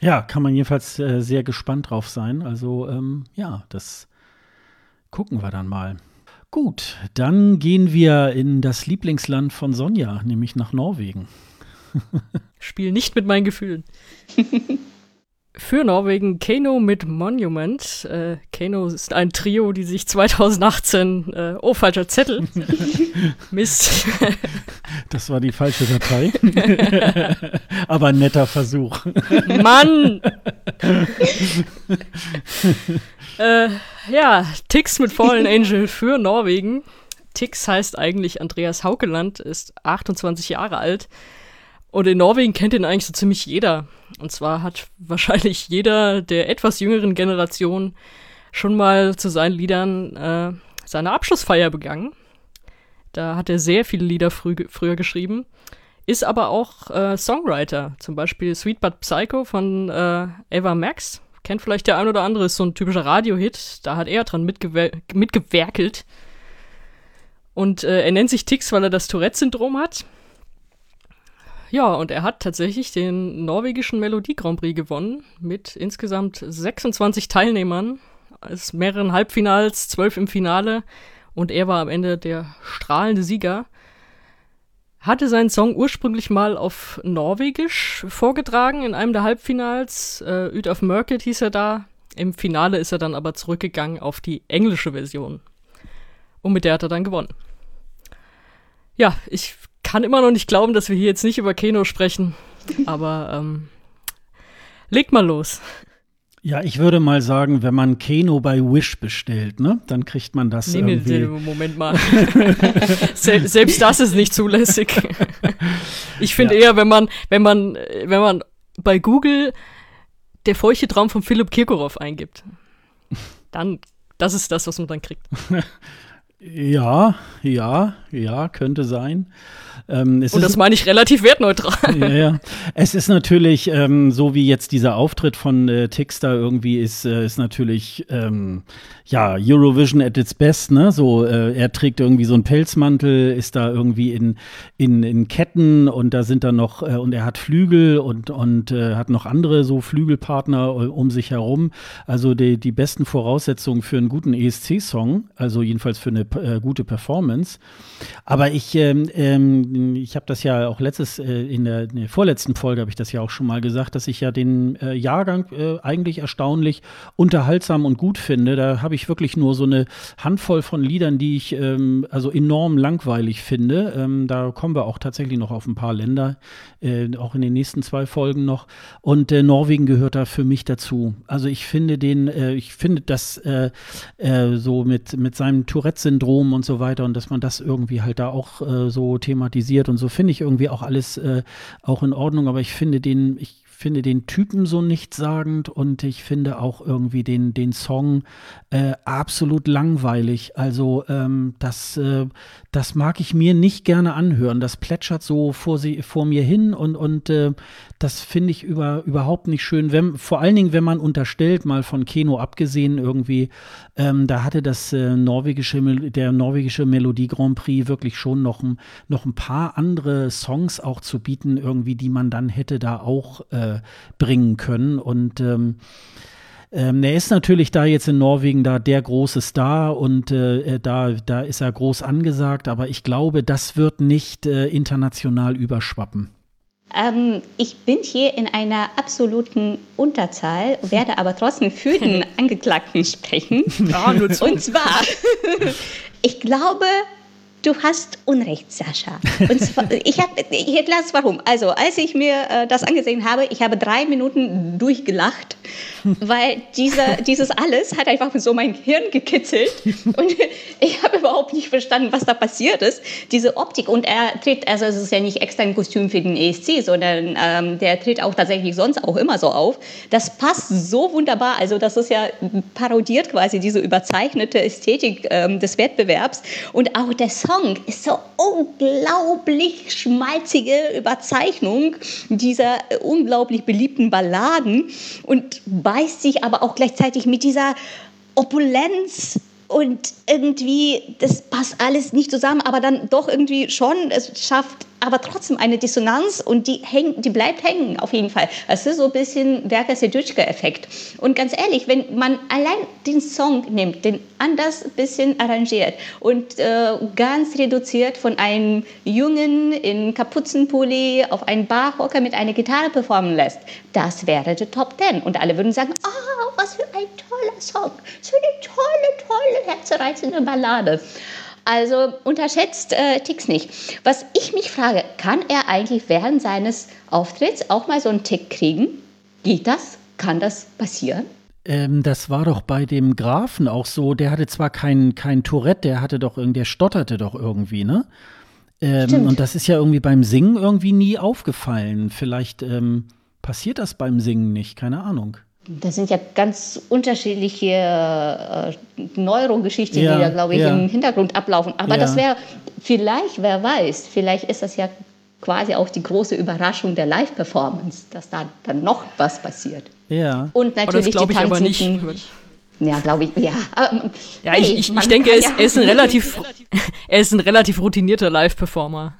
Ja, kann man jedenfalls äh, sehr gespannt drauf sein. Also ähm, ja, das gucken wir dann mal. Gut, dann gehen wir in das Lieblingsland von Sonja, nämlich nach Norwegen. Spiel nicht mit meinen Gefühlen. Für Norwegen Kano mit Monument. Äh, Kano ist ein Trio, die sich 2018, äh, oh, falscher Zettel. Mist. Das war die falsche Datei. Aber ein netter Versuch. Mann! äh, ja, Tix mit Fallen Angel für Norwegen. Tix heißt eigentlich Andreas Haukeland, ist 28 Jahre alt. Und in Norwegen kennt ihn eigentlich so ziemlich jeder. Und zwar hat wahrscheinlich jeder der etwas jüngeren Generation schon mal zu seinen Liedern äh, seine Abschlussfeier begangen. Da hat er sehr viele Lieder früh, früher geschrieben. Ist aber auch äh, Songwriter. Zum Beispiel Sweet But Psycho von äh, Eva Max. Kennt vielleicht der ein oder andere, ist so ein typischer Radiohit. Da hat er dran mitgewer mitgewerkelt. Und äh, er nennt sich Tix, weil er das Tourette-Syndrom hat. Ja, und er hat tatsächlich den norwegischen Melodie Grand Prix gewonnen mit insgesamt 26 Teilnehmern aus mehreren Halbfinals, zwölf im Finale und er war am Ende der strahlende Sieger. Hatte seinen Song ursprünglich mal auf Norwegisch vorgetragen in einem der Halbfinals. Äh, Ut of Mørket hieß er da. Im Finale ist er dann aber zurückgegangen auf die englische Version. Und mit der hat er dann gewonnen. Ja, ich kann immer noch nicht glauben, dass wir hier jetzt nicht über Keno sprechen. Aber ähm, leg mal los. Ja, ich würde mal sagen, wenn man Keno bei Wish bestellt, ne, dann kriegt man das Nee, irgendwie. nee, Moment mal. Sel selbst das ist nicht zulässig. ich finde Ja. eher, wenn man, wenn man, wenn man bei Google der feuchte Traum von Philipp Kirkorov eingibt, dann, das ist das, was man dann kriegt. Ja, ja, ja, könnte sein. Ähm, Und das meine ich relativ wertneutral. ja, ja. Es ist natürlich, ähm, so wie jetzt dieser Auftritt von äh, da irgendwie ist, äh, ist natürlich, ähm, ja, Eurovision at its best, ne? So, äh, er trägt irgendwie so einen Pelzmantel, ist da irgendwie in, in, in Ketten und da sind dann noch, äh, und er hat Flügel und, und äh, hat noch andere so Flügelpartner äh, um sich herum. Also die, die besten Voraussetzungen für einen guten ESC-Song, also jedenfalls für eine gute Performance. Aber ich, ähm, ähm, ich habe das ja auch letztes, äh, in, der, in der vorletzten Folge habe ich das ja auch schon mal gesagt, dass ich ja den äh, Jahrgang äh, eigentlich erstaunlich unterhaltsam und gut finde. Da habe ich wirklich nur so eine Handvoll von Liedern, die ich ähm, also enorm langweilig finde. Ähm, da kommen wir auch tatsächlich noch auf ein paar Länder, äh, auch in den nächsten zwei Folgen noch. Und äh, Norwegen gehört da für mich dazu. Also ich finde den, äh, ich finde das so mit, mit seinem Tourette-Syndrom und so weiter und dass man das irgendwie halt da auch so thematisiert und so finde ich irgendwie auch alles äh, auch in Ordnung, aber ich finde den, ich finde den Typen so nichtssagend und ich finde auch irgendwie den, den Song äh, absolut langweilig. Also ähm, das, äh, das mag ich mir nicht gerne anhören. Das plätschert so vor, sie, vor mir hin und, und äh, das finde ich über, überhaupt nicht schön. Wenn, vor allen Dingen, wenn man unterstellt, mal von Keno abgesehen irgendwie, ähm, da hatte das äh, norwegische, der norwegische Melodie Grand Prix wirklich schon noch ein, noch ein paar andere Songs auch zu bieten, irgendwie, die man dann hätte da auch äh, bringen können. Und ähm, ähm, er ist natürlich da jetzt in Norwegen da der große Star und äh, da, da ist er groß angesagt, aber ich glaube, das wird nicht äh, international überschwappen. Ähm, ich bin hier in einer absoluten Unterzahl, werde aber trotzdem für den Angeklagten sprechen. Ja, nur zu. Und zwar, ich glaube, du hast Unrecht, Sascha. Und zwar, ich, hab, ich erkläre es warum. Also, als ich mir äh, das angesehen habe, ich habe drei Minuten durchgelacht weil dieser, dieses alles hat einfach so mein Hirn gekitzelt und ich habe überhaupt nicht verstanden, was da passiert ist. Diese Optik und er tritt, also es ist ja nicht extra ein Kostüm für den ESC, sondern ähm, der tritt auch tatsächlich sonst auch immer so auf. Das passt so wunderbar, also das ist ja parodiert quasi diese überzeichnete Ästhetik ähm, des Wettbewerbs und auch der Song ist so unglaublich schmalzige Überzeichnung dieser unglaublich beliebten Balladen und beißt sich aber auch gleichzeitig mit dieser Opulenz und irgendwie, das passt alles nicht zusammen, aber dann doch irgendwie schon, es schafft aber trotzdem eine Dissonanz und die, häng, die bleibt hängen auf jeden Fall. Es ist so ein bisschen Werker Sedutschka-Effekt. Und ganz ehrlich, wenn man allein den Song nimmt, den anders ein bisschen arrangiert und äh, ganz reduziert von einem Jungen in Kapuzenpulli auf einen Barhocker mit einer Gitarre performen lässt, das wäre der Top Ten. Und alle würden sagen, oh, was für ein toller Song, so eine tolle, tolle, herzerreißende Ballade. Also unterschätzt äh, Ticks nicht. Was ich mich frage, kann er eigentlich während seines Auftritts auch mal so einen Tick kriegen? Geht das? Kann das passieren? Ähm, das war doch bei dem Grafen auch so. Der hatte zwar kein, kein Tourette, der hatte doch irgendwie, der stotterte doch irgendwie, ne? Ähm, und das ist ja irgendwie beim Singen irgendwie nie aufgefallen. Vielleicht ähm, passiert das beim Singen nicht, keine Ahnung. Das sind ja ganz unterschiedliche äh, Neurogeschichten, ja, die da, glaube ich, ja. im Hintergrund ablaufen. Aber ja. das wäre vielleicht, wer weiß, vielleicht ist das ja quasi auch die große Überraschung der Live-Performance, dass da dann noch was passiert. Ja. Und natürlich das die ich aber nicht. Ja, glaube ich, ja. ja, hey, ich, ich, ich denke, er ist, er ist, ein relativ, er ist ein relativ routinierter Live-Performer.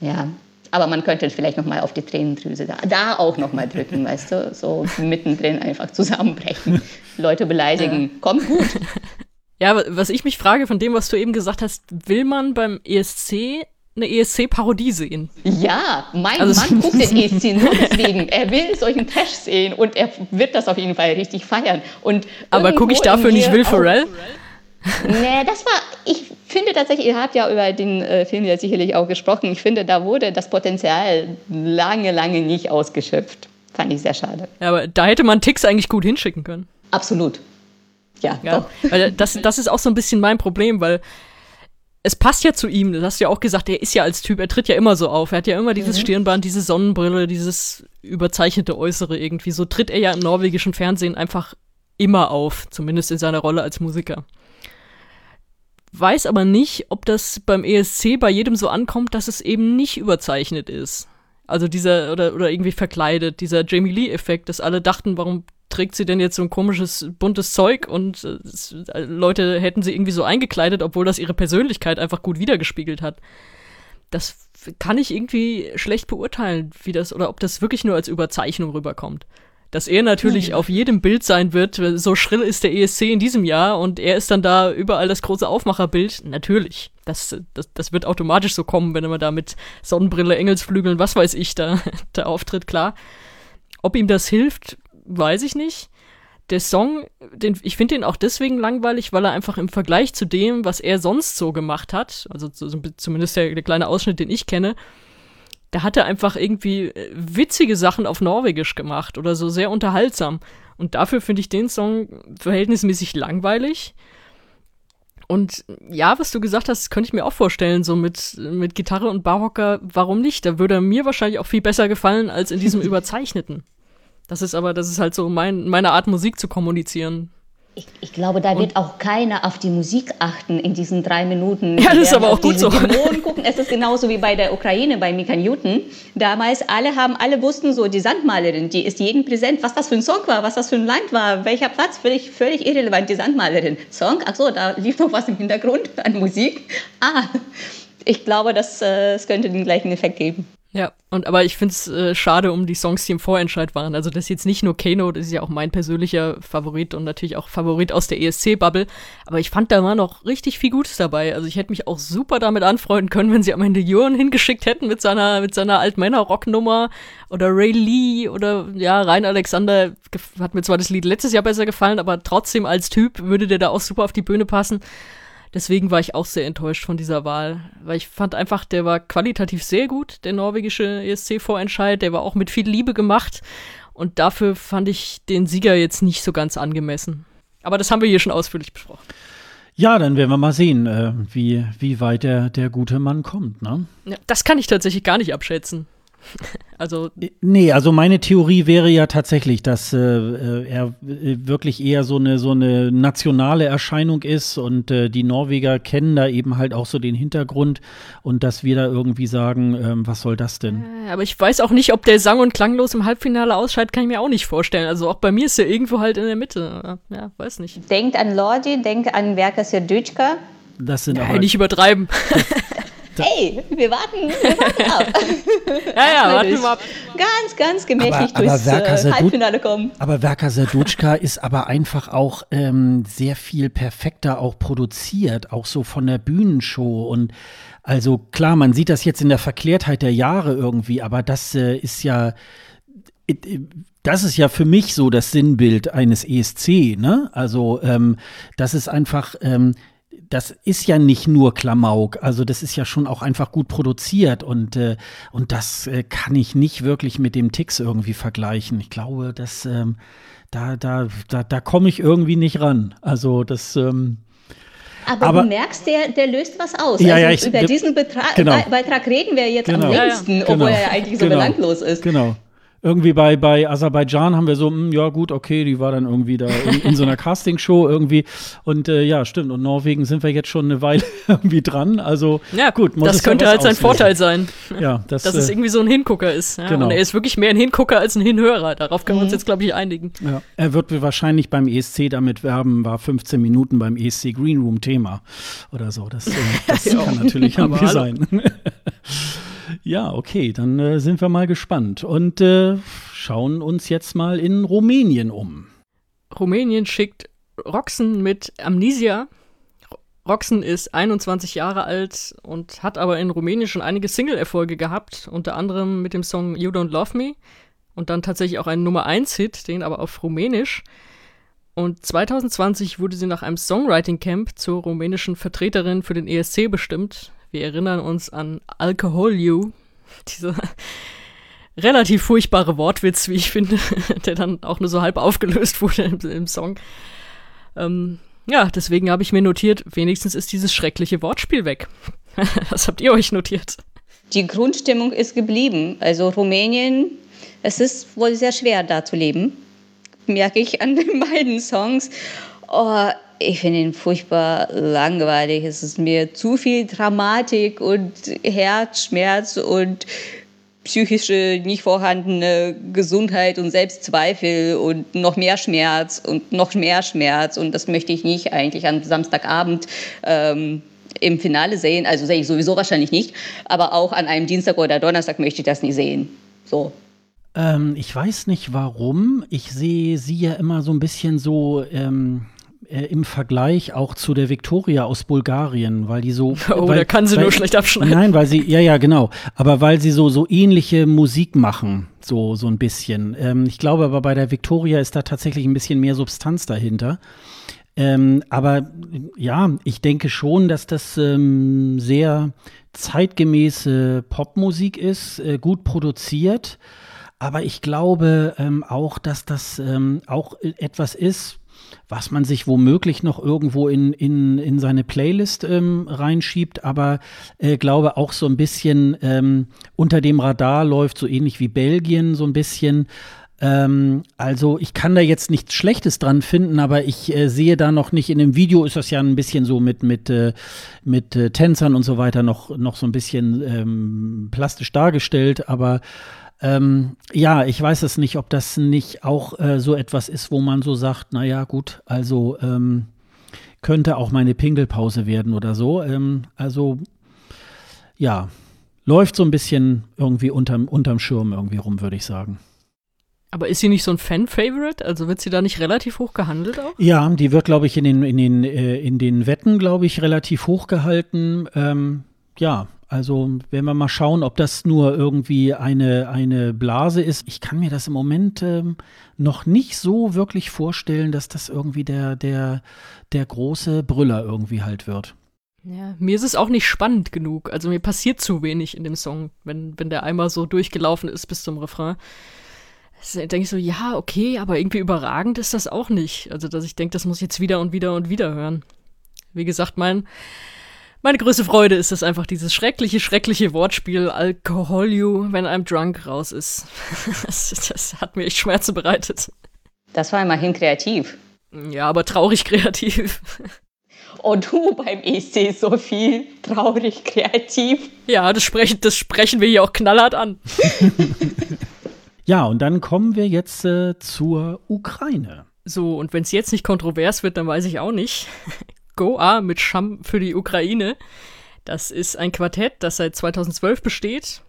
Ja, aber man könnte vielleicht noch mal auf die Tränendrüse da, da auch noch mal drücken, weißt du, so mittendrin einfach zusammenbrechen, Leute beleidigen, kommt gut. Ja, was ich mich frage von dem, was du eben gesagt hast, will man beim ESC eine ESC-Parodie sehen. Ja, mein also Mann guckt den ESC nur deswegen. Er will solchen Trash sehen und er wird das auf jeden Fall richtig feiern. Und Aber gucke ich dafür nicht Will Ferrell? Nee, das war, ich finde tatsächlich, ihr habt ja über den äh, Film ja sicherlich auch gesprochen, ich finde, da wurde das Potenzial lange, lange nicht ausgeschöpft. Fand ich sehr schade. Ja, aber da hätte man Ticks eigentlich gut hinschicken können. Absolut. Ja, ja weil das, das ist auch so ein bisschen mein Problem, weil es passt ja zu ihm, das hast du ja auch gesagt, er ist ja als Typ, er tritt ja immer so auf. Er hat ja immer dieses mhm. Stirnband, diese Sonnenbrille, dieses überzeichnete Äußere irgendwie. So tritt er ja im norwegischen Fernsehen einfach immer auf, zumindest in seiner Rolle als Musiker weiß aber nicht, ob das beim ESC bei jedem so ankommt, dass es eben nicht überzeichnet ist. Also dieser, oder, oder irgendwie verkleidet, dieser Jamie Lee-Effekt, dass alle dachten, warum trägt sie denn jetzt so ein komisches, buntes Zeug und äh, Leute hätten sie irgendwie so eingekleidet, obwohl das ihre Persönlichkeit einfach gut wiedergespiegelt hat. Das kann ich irgendwie schlecht beurteilen, wie das, oder ob das wirklich nur als Überzeichnung rüberkommt dass er natürlich mhm. auf jedem Bild sein wird. So schrill ist der ESC in diesem Jahr und er ist dann da überall das große Aufmacherbild. Natürlich. Das, das, das wird automatisch so kommen, wenn er da mit Sonnenbrille, Engelsflügeln, was weiß ich, da, da auftritt, klar. Ob ihm das hilft, weiß ich nicht. Der Song, den, ich finde ihn auch deswegen langweilig, weil er einfach im Vergleich zu dem, was er sonst so gemacht hat, also so, zumindest der, der kleine Ausschnitt, den ich kenne, da hat er einfach irgendwie äh, witzige Sachen auf Norwegisch gemacht oder so sehr unterhaltsam. Und dafür finde ich den Song verhältnismäßig langweilig. Und ja, was du gesagt hast, könnte ich mir auch vorstellen, so mit, mit Gitarre und Barhocker, warum nicht? Da würde er mir wahrscheinlich auch viel besser gefallen als in diesem Überzeichneten. Das ist aber, das ist halt so mein, meine Art, Musik zu kommunizieren. Ich, ich, glaube, da wird auch keiner auf die Musik achten in diesen drei Minuten. Ja, das ist aber auch gut so. Dämonen gucken. Es ist genauso wie bei der Ukraine, bei Mika Newton. Damals, alle haben, alle wussten so, die Sandmalerin, die ist jedem präsent, was das für ein Song war, was das für ein Land war, welcher Platz, völlig, völlig irrelevant, die Sandmalerin. Song, ach so, da lief noch was im Hintergrund an Musik. Ah, ich glaube, das, äh, das könnte den gleichen Effekt geben. Ja, und aber ich finde es äh, schade um die Songs, die im Vorentscheid waren. Also das ist jetzt nicht nur Kano, das ist ja auch mein persönlicher Favorit und natürlich auch Favorit aus der ESC-Bubble. Aber ich fand da war noch richtig viel Gutes dabei. Also ich hätte mich auch super damit anfreunden können, wenn sie am Ende Jürgen hingeschickt hätten mit seiner mit seiner Altmänner-Rocknummer oder Ray Lee oder ja Rein Alexander hat mir zwar das Lied letztes Jahr besser gefallen, aber trotzdem als Typ würde der da auch super auf die Bühne passen. Deswegen war ich auch sehr enttäuscht von dieser Wahl, weil ich fand einfach, der war qualitativ sehr gut, der norwegische ESC-Vorentscheid, der war auch mit viel Liebe gemacht Und dafür fand ich den Sieger jetzt nicht so ganz angemessen. Aber das haben wir hier schon ausführlich besprochen. Ja, dann werden wir mal sehen, äh, wie, wie weit der, der gute Mann kommt. Ne? Ja, das kann ich tatsächlich gar nicht abschätzen. Also. Nee, also meine Theorie wäre ja tatsächlich, dass äh, äh er äh, wirklich eher so eine, so eine nationale Erscheinung ist und äh, die Norweger kennen da eben halt auch so den Hintergrund und dass wir da irgendwie sagen, ähm, was soll das denn? Äh, aber ich weiß auch nicht, ob der sang- und klanglos im Halbfinale ausscheidet, kann ich mir auch nicht vorstellen. Also auch bei mir ist er irgendwo halt in der Mitte. Ja, weiß nicht. Denkt an Lordi, denkt an Werker Serdütschka. Das sind ja, aber. Nicht übertreiben. Hey, wir warten, wir warten ab. ja, ja, warten wir ab. Ganz, ganz gemächlich aber, durchs aber äh, Halbfinale kommen. Aber Werka Serdutschka ist aber einfach auch ähm, sehr viel perfekter auch produziert, auch so von der Bühnenshow und also klar, man sieht das jetzt in der Verklärtheit der Jahre irgendwie, aber das äh, ist ja das ist ja für mich so das Sinnbild eines ESC, ne? Also ähm, das ist einfach, ähm, das ist ja nicht nur Klamauk, also das ist ja schon auch einfach gut produziert und, äh, und das äh, kann ich nicht wirklich mit dem Tix irgendwie vergleichen. Ich glaube, dass ähm, da, da, da, da komme ich irgendwie nicht ran. Also das ähm, aber, aber, du merkst, der, der löst was aus. Ja, also ja, ich, über diesen Betra genau. Beitrag reden wir jetzt genau. am längsten, ja. Genau. obwohl er ja eigentlich so genau. belanglos ist. Genau irgendwie bei, bei Aserbaidschan haben wir so, mh, hm, ja gut, okay, die war dann irgendwie da in, in so einer Castingshow irgendwie. Und äh, ja, stimmt. Und Norwegen sind wir jetzt schon eine Weile irgendwie dran. Also ja, gut, das könnte ja halt sein Vorteil sein. Ja, das, dass es äh, irgendwie so ein Hingucker ist. Ja? Genau. Und er ist wirklich mehr ein Hingucker als ein Hinhörer. Darauf können wir uns jetzt, glaube ich, einigen. Ja. Er wird wahrscheinlich beim ESC damit werben, war 15 Minuten beim ESC Green Room Thema oder so. Das, äh, das kann natürlich irgendwie sein. Ja, okay, dann äh, sind wir mal gespannt und äh, schauen uns jetzt mal in Rumänien um. Rumänien schickt Roxen mit Amnesia. Roxen ist 21 Jahre alt und hat aber in Rumänien schon einige Single-Erfolge gehabt, unter anderem mit dem Song You Don't Love Me und dann tatsächlich auch einen Nummer 1-Hit, den aber auf Rumänisch. Und 2020 wurde sie nach einem Songwriting-Camp zur rumänischen Vertreterin für den ESC bestimmt. Wir erinnern uns an Alcohol You, dieser relativ furchtbare Wortwitz, wie ich finde, der dann auch nur so halb aufgelöst wurde im, im Song. Ähm, ja, deswegen habe ich mir notiert, wenigstens ist dieses schreckliche Wortspiel weg. Was habt ihr euch notiert? Die Grundstimmung ist geblieben. Also Rumänien, es ist wohl sehr schwer da zu leben, merke ich an den beiden Songs. Oh, ich finde ihn furchtbar langweilig. Es ist mir zu viel Dramatik und Herzschmerz und psychische nicht vorhandene Gesundheit und Selbstzweifel und noch mehr Schmerz und noch mehr Schmerz. Und das möchte ich nicht eigentlich am Samstagabend ähm, im Finale sehen. Also sehe ich sowieso wahrscheinlich nicht. Aber auch an einem Dienstag oder Donnerstag möchte ich das nie sehen. So. Ähm, ich weiß nicht warum. Ich sehe sie ja immer so ein bisschen so. Ähm äh, im Vergleich auch zu der Victoria aus Bulgarien, weil die so. Oh, weil, da kann sie weil, nur schlecht abschneiden. Nein, weil sie, ja, ja, genau. Aber weil sie so, so ähnliche Musik machen, so, so ein bisschen. Ähm, ich glaube aber bei der Victoria ist da tatsächlich ein bisschen mehr Substanz dahinter. Ähm, aber ja, ich denke schon, dass das ähm, sehr zeitgemäße Popmusik ist, äh, gut produziert. Aber ich glaube ähm, auch, dass das ähm, auch etwas ist, was man sich womöglich noch irgendwo in, in, in seine Playlist ähm, reinschiebt, aber äh, glaube auch so ein bisschen ähm, unter dem Radar läuft, so ähnlich wie Belgien so ein bisschen. Ähm, also ich kann da jetzt nichts Schlechtes dran finden, aber ich äh, sehe da noch nicht, in dem Video ist das ja ein bisschen so mit, mit, äh, mit äh, Tänzern und so weiter noch, noch so ein bisschen ähm, plastisch dargestellt, aber ähm, ja, ich weiß es nicht, ob das nicht auch äh, so etwas ist, wo man so sagt, naja, gut, also ähm, könnte auch meine Pingelpause werden oder so. Ähm, also ja, läuft so ein bisschen irgendwie unterm, unterm Schirm irgendwie rum, würde ich sagen. Aber ist sie nicht so ein Fan-Favorite? Also wird sie da nicht relativ hoch gehandelt auch? Ja, die wird, glaube ich, in den, in den, äh, in den Wetten, glaube ich, relativ hoch gehalten. Ähm, ja, also werden wir mal schauen, ob das nur irgendwie eine, eine Blase ist. Ich kann mir das im Moment ähm, noch nicht so wirklich vorstellen, dass das irgendwie der, der, der große Brüller irgendwie halt wird. Ja, mir ist es auch nicht spannend genug. Also mir passiert zu wenig in dem Song, wenn, wenn der einmal so durchgelaufen ist bis zum Refrain. denke ich so, ja, okay, aber irgendwie überragend ist das auch nicht. Also, dass ich denke, das muss ich jetzt wieder und wieder und wieder hören. Wie gesagt, mein, meine größte Freude ist es einfach, dieses schreckliche, schreckliche Wortspiel Alcohol you, wenn I'm drunk raus ist. das, das hat mir echt Schmerzen bereitet. Das war immerhin kreativ. Ja, aber traurig kreativ. Und du beim EC so viel traurig kreativ. Ja, das sprechen, das sprechen wir hier auch knallhart an. ja, und dann kommen wir jetzt äh, zur Ukraine. So, und wenn es jetzt nicht kontrovers wird, dann weiß ich auch nicht. Goa mit Scham für die Ukraine. Das ist ein Quartett, das seit 2012 besteht.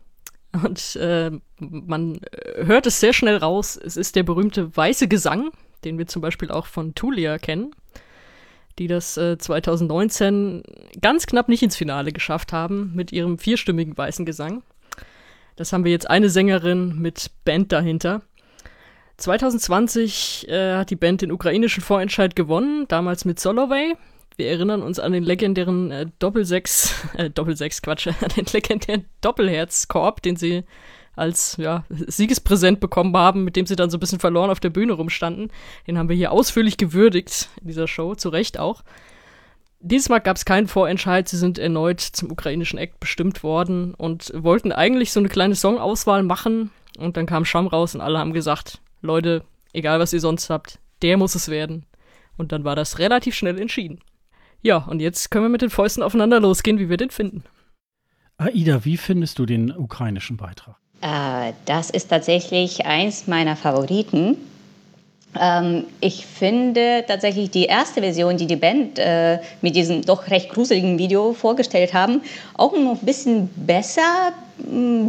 Und äh, man hört es sehr schnell raus. Es ist der berühmte weiße Gesang, den wir zum Beispiel auch von Tulia kennen, die das äh, 2019 ganz knapp nicht ins Finale geschafft haben mit ihrem vierstimmigen weißen Gesang. Das haben wir jetzt eine Sängerin mit Band dahinter. 2020 äh, hat die Band den ukrainischen Vorentscheid gewonnen, damals mit Solovey. Wir erinnern uns an den legendären äh, Doppelsechs, äh, Doppelsechs, Quatsch, an den legendären Doppelherzkorb, den sie als ja, Siegespräsent bekommen haben, mit dem sie dann so ein bisschen verloren auf der Bühne rumstanden. Den haben wir hier ausführlich gewürdigt in dieser Show, zu Recht auch. Dieses Mal gab es keinen Vorentscheid, sie sind erneut zum ukrainischen Act bestimmt worden und wollten eigentlich so eine kleine Songauswahl machen und dann kam Scham raus und alle haben gesagt, Leute, egal was ihr sonst habt, der muss es werden. Und dann war das relativ schnell entschieden. Ja, und jetzt können wir mit den Fäusten aufeinander losgehen, wie wir den finden. Aida, wie findest du den ukrainischen Beitrag? Äh, das ist tatsächlich eins meiner Favoriten. Ähm, ich finde tatsächlich die erste Version, die die Band äh, mit diesem doch recht gruseligen Video vorgestellt haben, auch noch ein bisschen besser. Mm,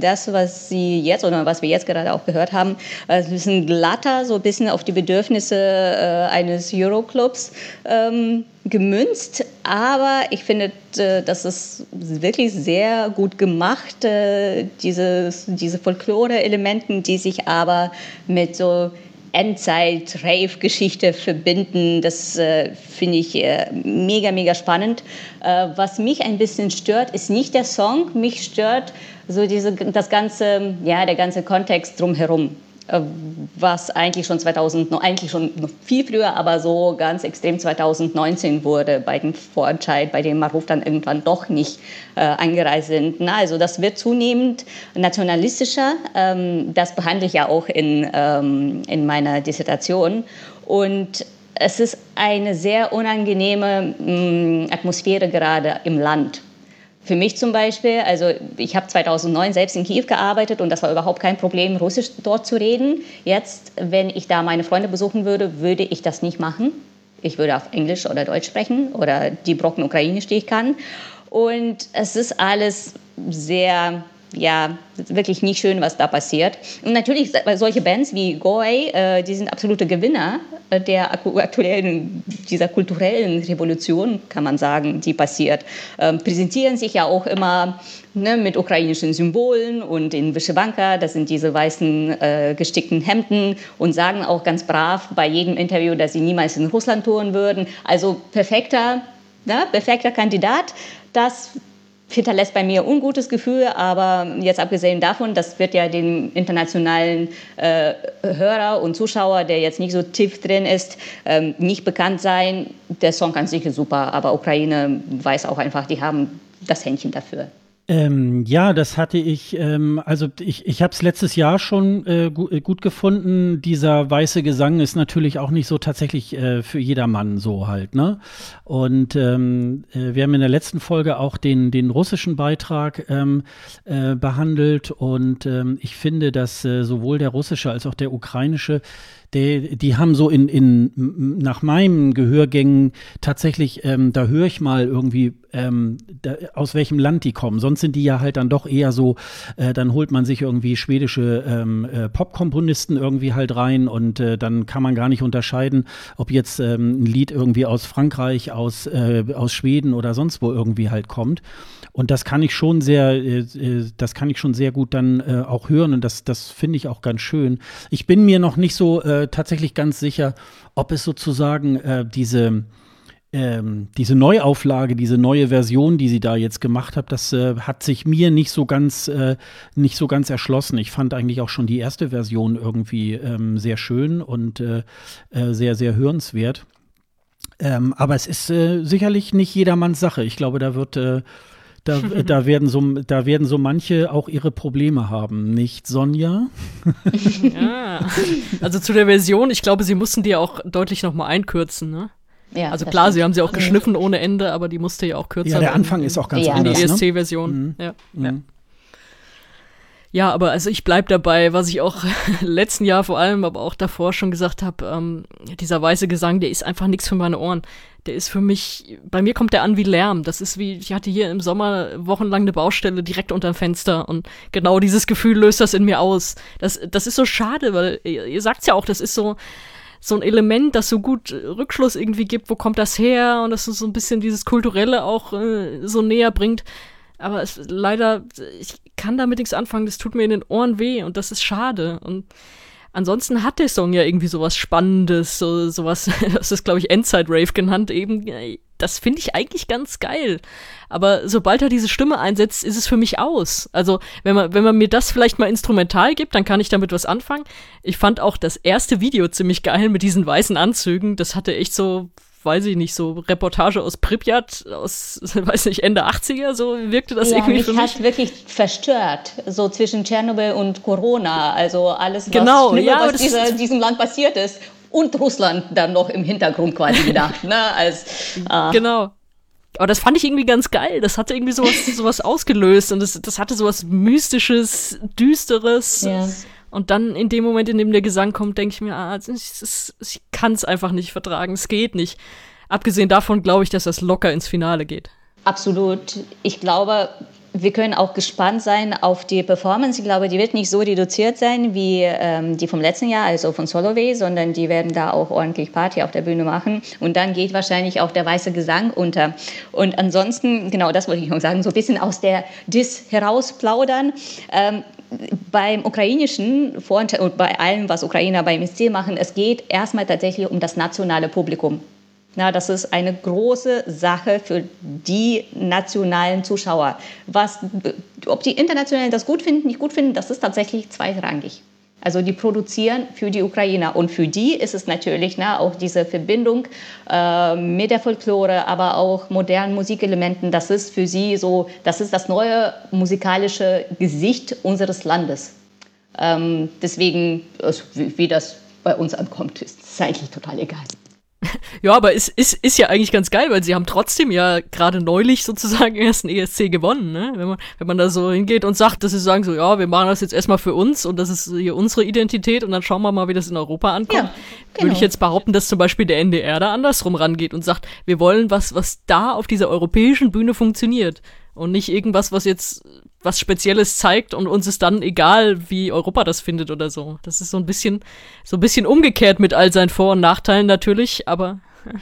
das, was sie jetzt oder was wir jetzt gerade auch gehört haben, äh, ein bisschen glatter, so ein bisschen auf die Bedürfnisse äh, eines Euroclubs ähm, gemünzt. Aber ich finde, äh, das ist wirklich sehr gut gemacht, äh, dieses, diese Folklore-Elementen, die sich aber mit so Endzeit-Rave-Geschichte verbinden. Das äh, finde ich äh, mega, mega spannend. Äh, was mich ein bisschen stört, ist nicht der Song, mich stört so diese, das ganze, ja, der ganze Kontext drumherum. Äh, was eigentlich schon 2000, eigentlich schon viel früher, aber so ganz extrem 2019 wurde bei dem Vorentscheid, bei dem Maruf dann irgendwann doch nicht äh, eingereist sind. Na, also das wird zunehmend nationalistischer. Ähm, das behandle ich ja auch in, ähm, in meiner Dissertation. Und es ist eine sehr unangenehme mh, mm, Atmosphäre gerade im Land. Für mich zum Beispiel, also ich habe 2009 selbst in Kiew gearbeitet und das war überhaupt kein Problem, Russisch dort zu reden. Jetzt, wenn ich da meine Freunde besuchen würde, würde ich das nicht machen. Ich würde auf Englisch oder Deutsch sprechen oder die Brocken Ukrainisch, die ich kann. Und es ist alles sehr ja, wirklich nicht schön, was da passiert. Und natürlich, solche Bands wie Goy, äh, die sind absolute Gewinner äh, der aktuellen, dieser kulturellen Revolution, kann man sagen, die passiert. Ähm, präsentieren sich ja auch immer ne, mit ukrainischen Symbolen und in Wyschewanka, das sind diese weißen äh, gestickten Hemden und sagen auch ganz brav bei jedem Interview, dass sie niemals in Russland touren würden. Also perfekter, ne, perfekter Kandidat. Das hinterlässt bei mir ungutes Gefühl, aber jetzt abgesehen davon, das wird ja den internationalen äh, Hörer und Zuschauer, der jetzt nicht so tief drin ist, ähm, nicht bekannt sein. Der Song kann sicher super, aber Ukraine weiß auch einfach, die haben das Händchen dafür. Ähm, ja, das hatte ich, ähm, also ich, ich habe es letztes Jahr schon äh, gu äh, gut gefunden. Dieser weiße Gesang ist natürlich auch nicht so tatsächlich äh, für jedermann so halt, ne? Und ähm, äh, wir haben in der letzten Folge auch den, den russischen Beitrag ähm, äh, behandelt und ähm, ich finde, dass äh, sowohl der russische als auch der ukrainische die, die haben so in, in nach meinen Gehörgängen tatsächlich, ähm, da höre ich mal irgendwie, ähm, da, aus welchem Land die kommen. Sonst sind die ja halt dann doch eher so, äh, dann holt man sich irgendwie schwedische ähm, äh, Popkomponisten irgendwie halt rein und äh, dann kann man gar nicht unterscheiden, ob jetzt ähm, ein Lied irgendwie aus Frankreich, aus, äh, aus Schweden oder sonst wo irgendwie halt kommt. Und das kann ich schon sehr, äh, äh, das kann ich schon sehr gut dann auch hören und das, das finde ich auch ganz schön. Ich bin mir noch nicht so äh, tatsächlich ganz sicher, ob es sozusagen äh, diese ähm, diese Neuauflage, diese neue Version, die sie da jetzt gemacht hat, das äh, hat sich mir nicht so ganz, äh, nicht so ganz erschlossen. Ich fand eigentlich auch schon die erste Version irgendwie ähm, sehr schön und äh, äh sehr, sehr hörenswert. Ähm, aber es ist äh, sicherlich nicht jedermanns Sache. Ich glaube, da wird äh, da, da, werden so, da werden so manche auch ihre Probleme haben, nicht Sonja? ja. Also zu der Version, ich glaube, sie mussten die auch deutlich nochmal einkürzen, ne? Ja, also klar, stimmt. sie haben sie auch geschliffen ohne Ende, aber die musste ja auch kürzer Ja, der Anfang in, ist auch ganz ja, anders. Die ESC-Version. Mhm. Ja. Mhm. Ja. Aber also ich bleib dabei, was ich auch letzten Jahr vor allem, aber auch davor schon gesagt habe, ähm, dieser weiße Gesang, der ist einfach nichts für meine Ohren. Der ist für mich, bei mir kommt der an wie Lärm. Das ist wie, ich hatte hier im Sommer wochenlang eine Baustelle direkt unter dem Fenster und genau dieses Gefühl löst das in mir aus. Das, das ist so schade, weil ihr, ihr sagt's ja auch, das ist so, so ein Element, das so gut Rückschluss irgendwie gibt, wo kommt das her und das so ein bisschen dieses Kulturelle auch äh, so näher bringt. Aber es, leider, ich kann damit nichts anfangen, das tut mir in den Ohren weh und das ist schade. Und ansonsten hat der Song ja irgendwie sowas Spannendes, so, sowas, das ist, glaube ich, Endzeit-Rave genannt, eben. Das finde ich eigentlich ganz geil. Aber sobald er diese Stimme einsetzt, ist es für mich aus. Also, wenn man, wenn man mir das vielleicht mal instrumental gibt, dann kann ich damit was anfangen. Ich fand auch das erste Video ziemlich geil mit diesen weißen Anzügen. Das hatte echt so weiß ich nicht, so Reportage aus Pripyat, aus, weiß nicht, Ende 80er, so wirkte das ja, irgendwie mich für mich. hat wirklich verstört, so zwischen Tschernobyl und Corona, also alles, was, genau, Schlimme, ja, was dieser, diesem Land passiert ist. Und Russland dann noch im Hintergrund quasi gedacht, ne, als, äh, Genau. Aber das fand ich irgendwie ganz geil. Das hatte irgendwie sowas, sowas ausgelöst und das, das hatte sowas Mystisches, Düsteres. Ja. Und dann in dem Moment, in dem der Gesang kommt, denke ich mir, ah, ich, ich kann es einfach nicht vertragen. Es geht nicht. Abgesehen davon glaube ich, dass das locker ins Finale geht. Absolut. Ich glaube, wir können auch gespannt sein auf die Performance. Ich glaube, die wird nicht so reduziert sein wie ähm, die vom letzten Jahr, also von Soloway, sondern die werden da auch ordentlich Party auf der Bühne machen. Und dann geht wahrscheinlich auch der weiße Gesang unter. Und ansonsten, genau das wollte ich noch sagen, so ein bisschen aus der Dis herausplaudern. Ähm, beim ukrainischen Vorteil und bei allem, was Ukrainer beim MSC machen, es geht erstmal tatsächlich um das nationale Publikum. Na, das ist eine große Sache für die nationalen Zuschauer. Was, ob die Internationalen das gut finden, nicht gut finden, das ist tatsächlich zweitrangig. Also die produzieren für die Ukrainer und für die ist es natürlich ne, auch diese Verbindung äh, mit der Folklore, aber auch modernen Musikelementen. Das ist für sie so, das ist das neue musikalische Gesicht unseres Landes. Ähm, deswegen, also wie, das bei uns ankommt, ist eigentlich total egal. Ja, aber es ist, ist ja eigentlich ganz geil, weil sie haben trotzdem ja gerade neulich sozusagen erst einen ESC gewonnen, ne? Wenn man, wenn man da so hingeht und sagt, dass sie sagen so, ja, wir machen das jetzt erstmal für uns und das ist hier unsere Identität und dann schauen wir mal, wie das in Europa ankommt. Ja, genau. Würde ich jetzt behaupten, dass zum Beispiel der NDR da andersrum rangeht und sagt, wir wollen was, was da auf dieser europäischen Bühne funktioniert und nicht irgendwas, was jetzt was Spezielles zeigt und uns ist dann egal, wie Europa das findet oder so. Das ist so ein bisschen, so ein bisschen umgekehrt mit all seinen Vor- und Nachteilen natürlich, aber.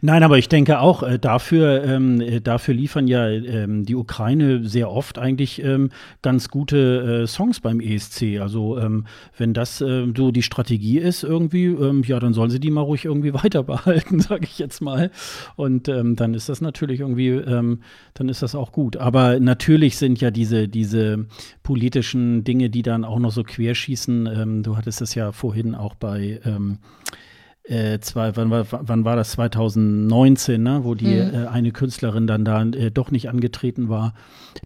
Nein, aber ich denke auch, äh, dafür, ähm, äh, dafür liefern ja ähm, die Ukraine sehr oft eigentlich ähm, ganz gute äh, Songs beim ESC. Also ähm, wenn das äh, so die Strategie ist irgendwie, ähm, ja, dann sollen sie die mal ruhig irgendwie weiter behalten, sage ich jetzt mal. Und ähm, dann ist das natürlich irgendwie, dann ist das auch gut. Aber natürlich sind ja diese, diese politischen Dinge, die dann auch noch so querschießen, du hattest es ja vorhin auch bei äh, zwei, wann, war, wann war das? 2019, ne? wo die mhm. äh, eine Künstlerin dann da äh, doch nicht angetreten war.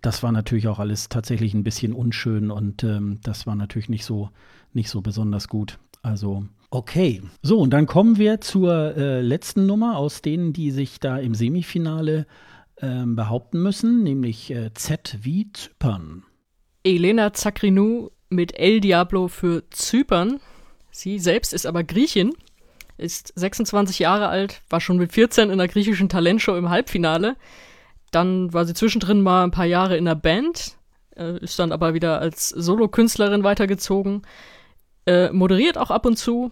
Das war natürlich auch alles tatsächlich ein bisschen unschön und ähm, das war natürlich nicht so, nicht so besonders gut. Also, okay. So, und dann kommen wir zur äh, letzten Nummer aus denen, die sich da im Semifinale ähm, behaupten müssen, nämlich äh, Z wie Zypern. Elena Zakrinou mit El Diablo für Zypern. Sie selbst ist aber Griechin ist 26 Jahre alt, war schon mit 14 in der griechischen Talentshow im Halbfinale. Dann war sie zwischendrin mal ein paar Jahre in der Band, äh, ist dann aber wieder als Solokünstlerin weitergezogen, äh, moderiert auch ab und zu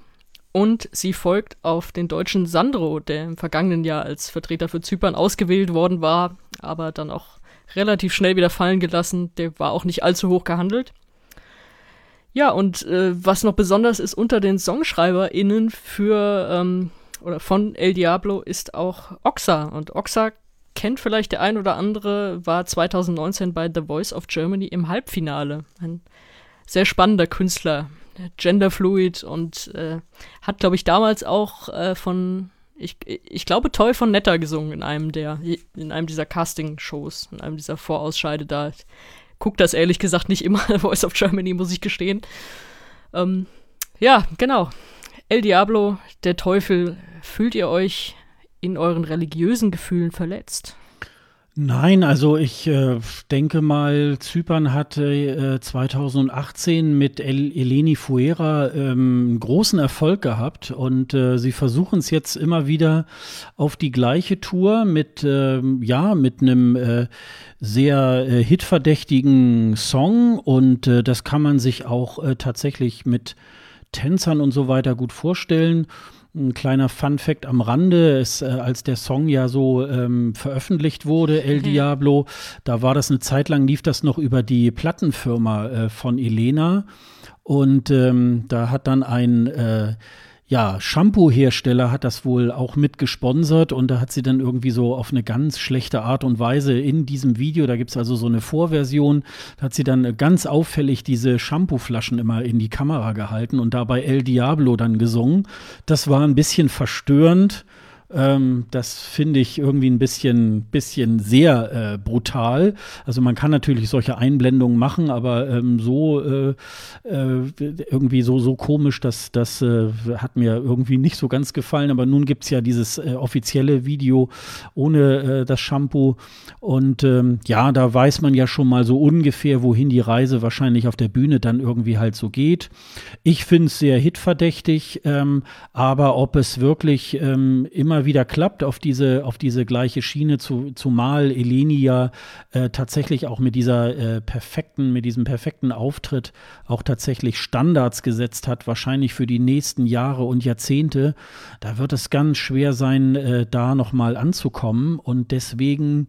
und sie folgt auf den deutschen Sandro, der im vergangenen Jahr als Vertreter für Zypern ausgewählt worden war, aber dann auch relativ schnell wieder fallen gelassen. Der war auch nicht allzu hoch gehandelt. Ja, und äh, was noch besonders ist, unter den SongschreiberInnen für ähm, oder von El Diablo ist auch Oxa. Und Oxa kennt vielleicht der ein oder andere, war 2019 bei The Voice of Germany im Halbfinale. Ein sehr spannender Künstler, genderfluid und äh, hat, glaube ich, damals auch äh, von, ich, ich glaube, Toy von Netter gesungen in einem der, in einem dieser Casting-Shows, in einem dieser Vorausscheide da. Ich guck das ehrlich gesagt nicht immer, Voice of Germany, muss ich gestehen. Ähm, ja, genau. El Diablo, der Teufel, fühlt ihr euch in euren religiösen Gefühlen verletzt? Nein, also ich äh, denke mal, Zypern hatte äh, 2018 mit El Eleni Fuera ähm, großen Erfolg gehabt und äh, sie versuchen es jetzt immer wieder auf die gleiche Tour mit ähm, ja mit einem äh, sehr äh, hitverdächtigen Song und äh, das kann man sich auch tatsächlich mit Tänzern und so weiter gut vorstellen. Ein kleiner Fun-Fact am Rande ist, äh, als der Song ja so ähm, veröffentlicht wurde, El mhm. Diablo, da war das eine Zeit lang, lief das noch über die Plattenfirma äh, von Elena. Und ähm, da hat dann ein äh, ja, Shampoo-Hersteller hat das wohl auch mit gesponsert und da hat sie dann irgendwie so auf eine ganz schlechte Art und Weise in diesem Video, da gibt es also so eine Vorversion, da hat sie dann ganz auffällig diese Shampoo-Flaschen immer in die Kamera gehalten und dabei El Diablo dann gesungen. Das war ein bisschen verstörend. Ähm, das finde ich irgendwie ein bisschen, bisschen sehr äh, brutal. Also man kann natürlich solche Einblendungen machen, aber ähm, so äh, äh, irgendwie so, so komisch, das, das äh, hat mir irgendwie nicht so ganz gefallen. Aber nun gibt es ja dieses äh, offizielle Video ohne äh, das Shampoo. Und ähm, ja, da weiß man ja schon mal so ungefähr, wohin die Reise wahrscheinlich auf der Bühne dann irgendwie halt so geht. Ich finde es sehr hitverdächtig, ähm, aber ob es wirklich ähm, immer immer wieder klappt auf diese, auf diese gleiche Schiene, zu, zumal Eleni ja äh, tatsächlich auch mit dieser äh, perfekten, mit diesem perfekten Auftritt auch tatsächlich Standards gesetzt hat, wahrscheinlich für die nächsten Jahre und Jahrzehnte. Da wird es ganz schwer sein, äh, da nochmal anzukommen. Und deswegen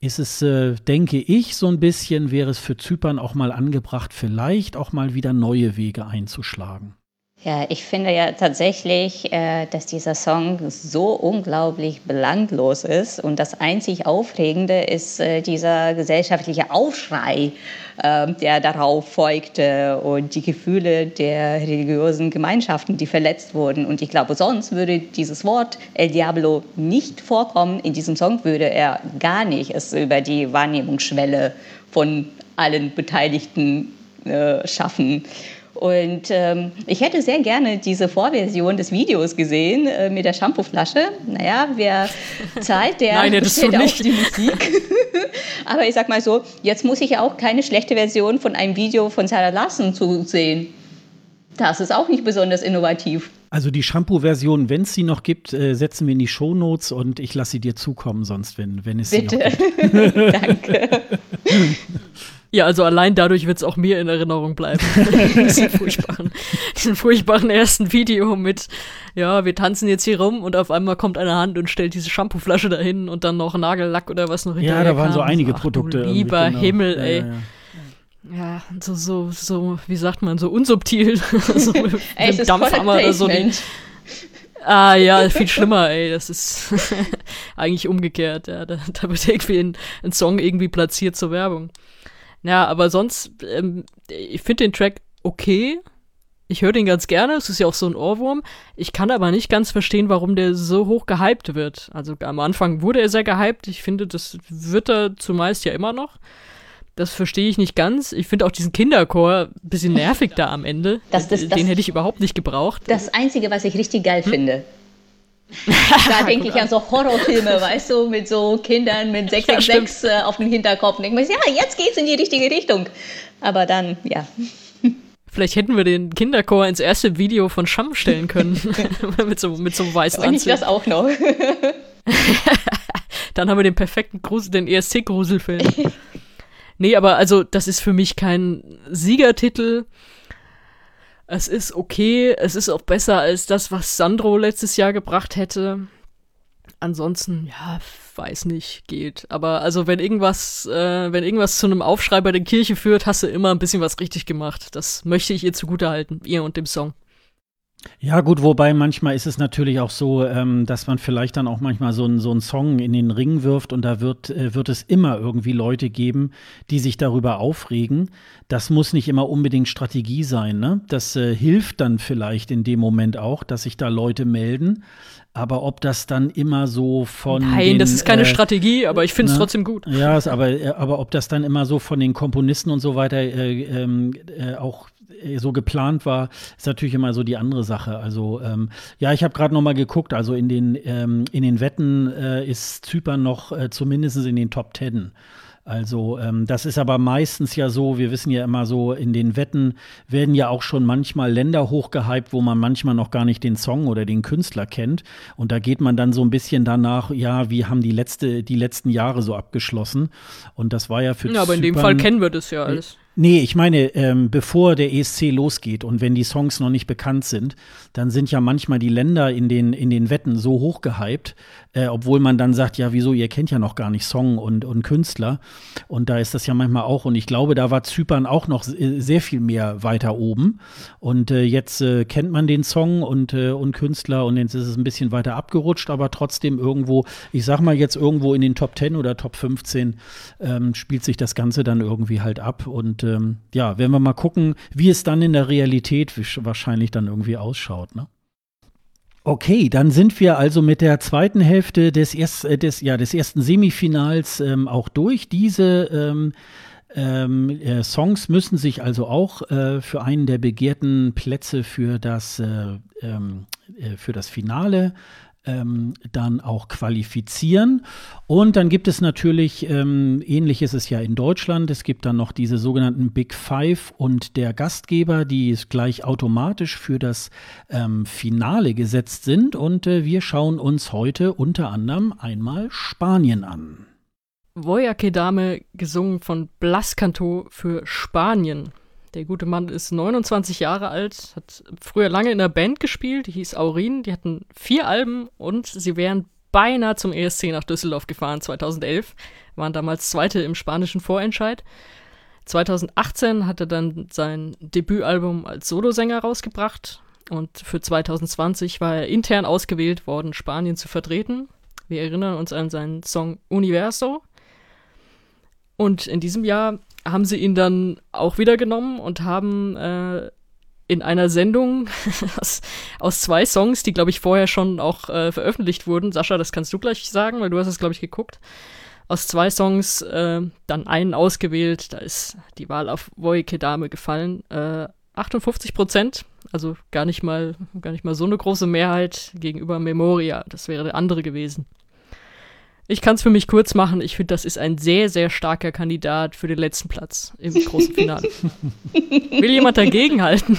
ist es, äh, denke ich, so ein bisschen, wäre es für Zypern auch mal angebracht, vielleicht auch mal wieder neue Wege einzuschlagen. Ja, ich finde ja tatsächlich, äh, dass dieser Song so unglaublich belanglos ist und das einzig Aufregende ist äh, dieser gesellschaftliche Aufschrei, äh, der darauf folgte und die Gefühle der religiösen Gemeinschaften, die verletzt wurden. Und ich glaube, sonst würde dieses Wort El Diablo nicht vorkommen. In diesem Song würde er gar nicht es über die Wahrnehmungsschwelle von allen Beteiligten äh, schaffen. Und ähm, ich hätte sehr gerne diese Vorversion des Videos gesehen äh, mit der Shampooflasche. Naja, wer zahlt, der Nein, bestellt auch die Musik. Aber ich sag mal so, jetzt muss ich ja auch keine schlechte Version von einem Video von Sarah Larson zu sehen. Das ist auch nicht besonders innovativ. Also die Shampoo-Version, wenn es sie noch gibt, äh, setzen wir in die Shownotes und ich lasse sie dir zukommen, sonst wenn, wenn es Bitte. sie noch gibt. Danke. Ja, also allein dadurch wird es auch mir in Erinnerung bleiben. diesen, furchtbaren, diesen furchtbaren ersten Video mit, ja, wir tanzen jetzt hier rum und auf einmal kommt eine Hand und stellt diese Shampooflasche dahin und dann noch Nagellack oder was noch hinterher Ja, da waren kam. so einige Ach, Produkte. Lieber genau. Himmel, ja, ey. Ja, ja. ja, so, so, so, wie sagt man, so unsubtil. so ey, mit Dampfhammer oder so. Die, Ah ja, viel schlimmer, ey. Das ist eigentlich umgekehrt. Ja. Da, da wird irgendwie ein, ein, Song irgendwie platziert zur Werbung. Ja, aber sonst, ähm, ich finde den Track okay. Ich höre den ganz gerne, es ist ja auch so ein Ohrwurm. Ich kann aber nicht ganz verstehen, warum der so hoch gehypt wird. Also am Anfang wurde er sehr gehypt. Ich finde, das wird er zumeist ja immer noch. Das verstehe ich nicht ganz. Ich finde auch diesen Kinderchor ein bisschen nervig da am Ende. Das, das, den das, hätte ich überhaupt nicht gebraucht. Das Einzige, was ich richtig geil hm? finde, da denke ich an so Horrorfilme, weißt du, mit so Kindern mit 666 ja, äh, auf dem Hinterkopf. Und denke mir, ja, jetzt geht's in die richtige Richtung. Aber dann, ja. Vielleicht hätten wir den Kinderchor ins erste Video von Scham stellen können. mit, so, mit so einem weißen Anzug. ich das auch noch. dann haben wir den perfekten Grusel, den ESC-Gruselfilm. nee, aber also, das ist für mich kein Siegertitel es ist okay, es ist auch besser als das, was Sandro letztes Jahr gebracht hätte. Ansonsten, ja, weiß nicht, geht. Aber also wenn irgendwas, äh, wenn irgendwas zu einem Aufschrei bei der Kirche führt, hast du immer ein bisschen was richtig gemacht. Das möchte ich ihr zugutehalten, ihr und dem Song. Ja, gut, wobei manchmal ist es natürlich auch so, ähm, dass man vielleicht dann auch manchmal so, ein, so einen Song in den Ring wirft und da wird, äh, wird es immer irgendwie Leute geben, die sich darüber aufregen. Das muss nicht immer unbedingt Strategie sein. Ne? Das äh, hilft dann vielleicht in dem Moment auch, dass sich da Leute melden. Aber ob das dann immer so von. Nein, den, das ist keine äh, aber aber ich finde es ne? trotzdem gut. Ja, aber, äh, aber ob das dann immer so von den Komponisten und so weiter äh, ähm, äh, auch so geplant war, ist natürlich immer so die andere Sache. Also ähm, ja, ich habe gerade noch mal geguckt. Also in den ähm, in den Wetten äh, ist Zypern noch äh, zumindest in den Top Ten. Also ähm, das ist aber meistens ja so, wir wissen ja immer so, in den Wetten werden ja auch schon manchmal Länder hochgehypt, wo man manchmal noch gar nicht den Song oder den Künstler kennt. Und da geht man dann so ein bisschen danach, ja, wie haben die, letzte, die letzten Jahre so abgeschlossen. Und das war ja für Ja, aber in dem Fall kennen wir das ja alles. Nee, ich meine, ähm, bevor der ESC losgeht und wenn die Songs noch nicht bekannt sind, dann sind ja manchmal die Länder in den, in den Wetten so hoch gehypt, äh, obwohl man dann sagt, ja, wieso, ihr kennt ja noch gar nicht Song und, und Künstler. Und da ist das ja manchmal auch. Und ich glaube, da war Zypern auch noch sehr viel mehr weiter oben. Und äh, jetzt äh, kennt man den Song und, äh, und Künstler und jetzt ist es ein bisschen weiter abgerutscht, aber trotzdem irgendwo, ich sag mal jetzt irgendwo in den Top 10 oder Top 15 ähm, spielt sich das Ganze dann irgendwie halt ab. Und ähm, ja, werden wir mal gucken, wie es dann in der Realität wahrscheinlich dann irgendwie ausschaut. Ne? Okay, dann sind wir also mit der zweiten Hälfte des, erst, äh, des, ja, des ersten Semifinals ähm, auch durch. Diese ähm, ähm, äh, Songs müssen sich also auch äh, für einen der begehrten Plätze für das, äh, ähm, äh für das Finale ähm, dann auch qualifizieren. Und dann gibt es natürlich, ähm, ähnlich ist es ja in Deutschland, es gibt dann noch diese sogenannten Big Five und der Gastgeber, die gleich automatisch für das ähm, Finale gesetzt sind. Und äh, wir schauen uns heute unter anderem einmal Spanien an. Voya Kedame gesungen von Blascanto für Spanien. Der gute Mann ist 29 Jahre alt, hat früher lange in einer Band gespielt, die hieß Aurin. Die hatten vier Alben und sie wären beinahe zum ESC nach Düsseldorf gefahren 2011, waren damals Zweite im spanischen Vorentscheid. 2018 hat er dann sein Debütalbum als Solosänger rausgebracht und für 2020 war er intern ausgewählt worden, Spanien zu vertreten. Wir erinnern uns an seinen Song Universo. Und in diesem Jahr haben sie ihn dann auch wieder genommen und haben äh, in einer Sendung aus, aus, zwei Songs, die, glaube ich, vorher schon auch äh, veröffentlicht wurden. Sascha, das kannst du gleich sagen, weil du hast es, glaube ich, geguckt. Aus zwei Songs äh, dann einen ausgewählt. Da ist die Wahl auf Voike Dame gefallen. Äh, 58 Prozent, also gar nicht mal, gar nicht mal so eine große Mehrheit gegenüber Memoria. Das wäre der andere gewesen. Ich kann es für mich kurz machen. Ich finde, das ist ein sehr, sehr starker Kandidat für den letzten Platz im großen Finale. Will jemand dagegenhalten?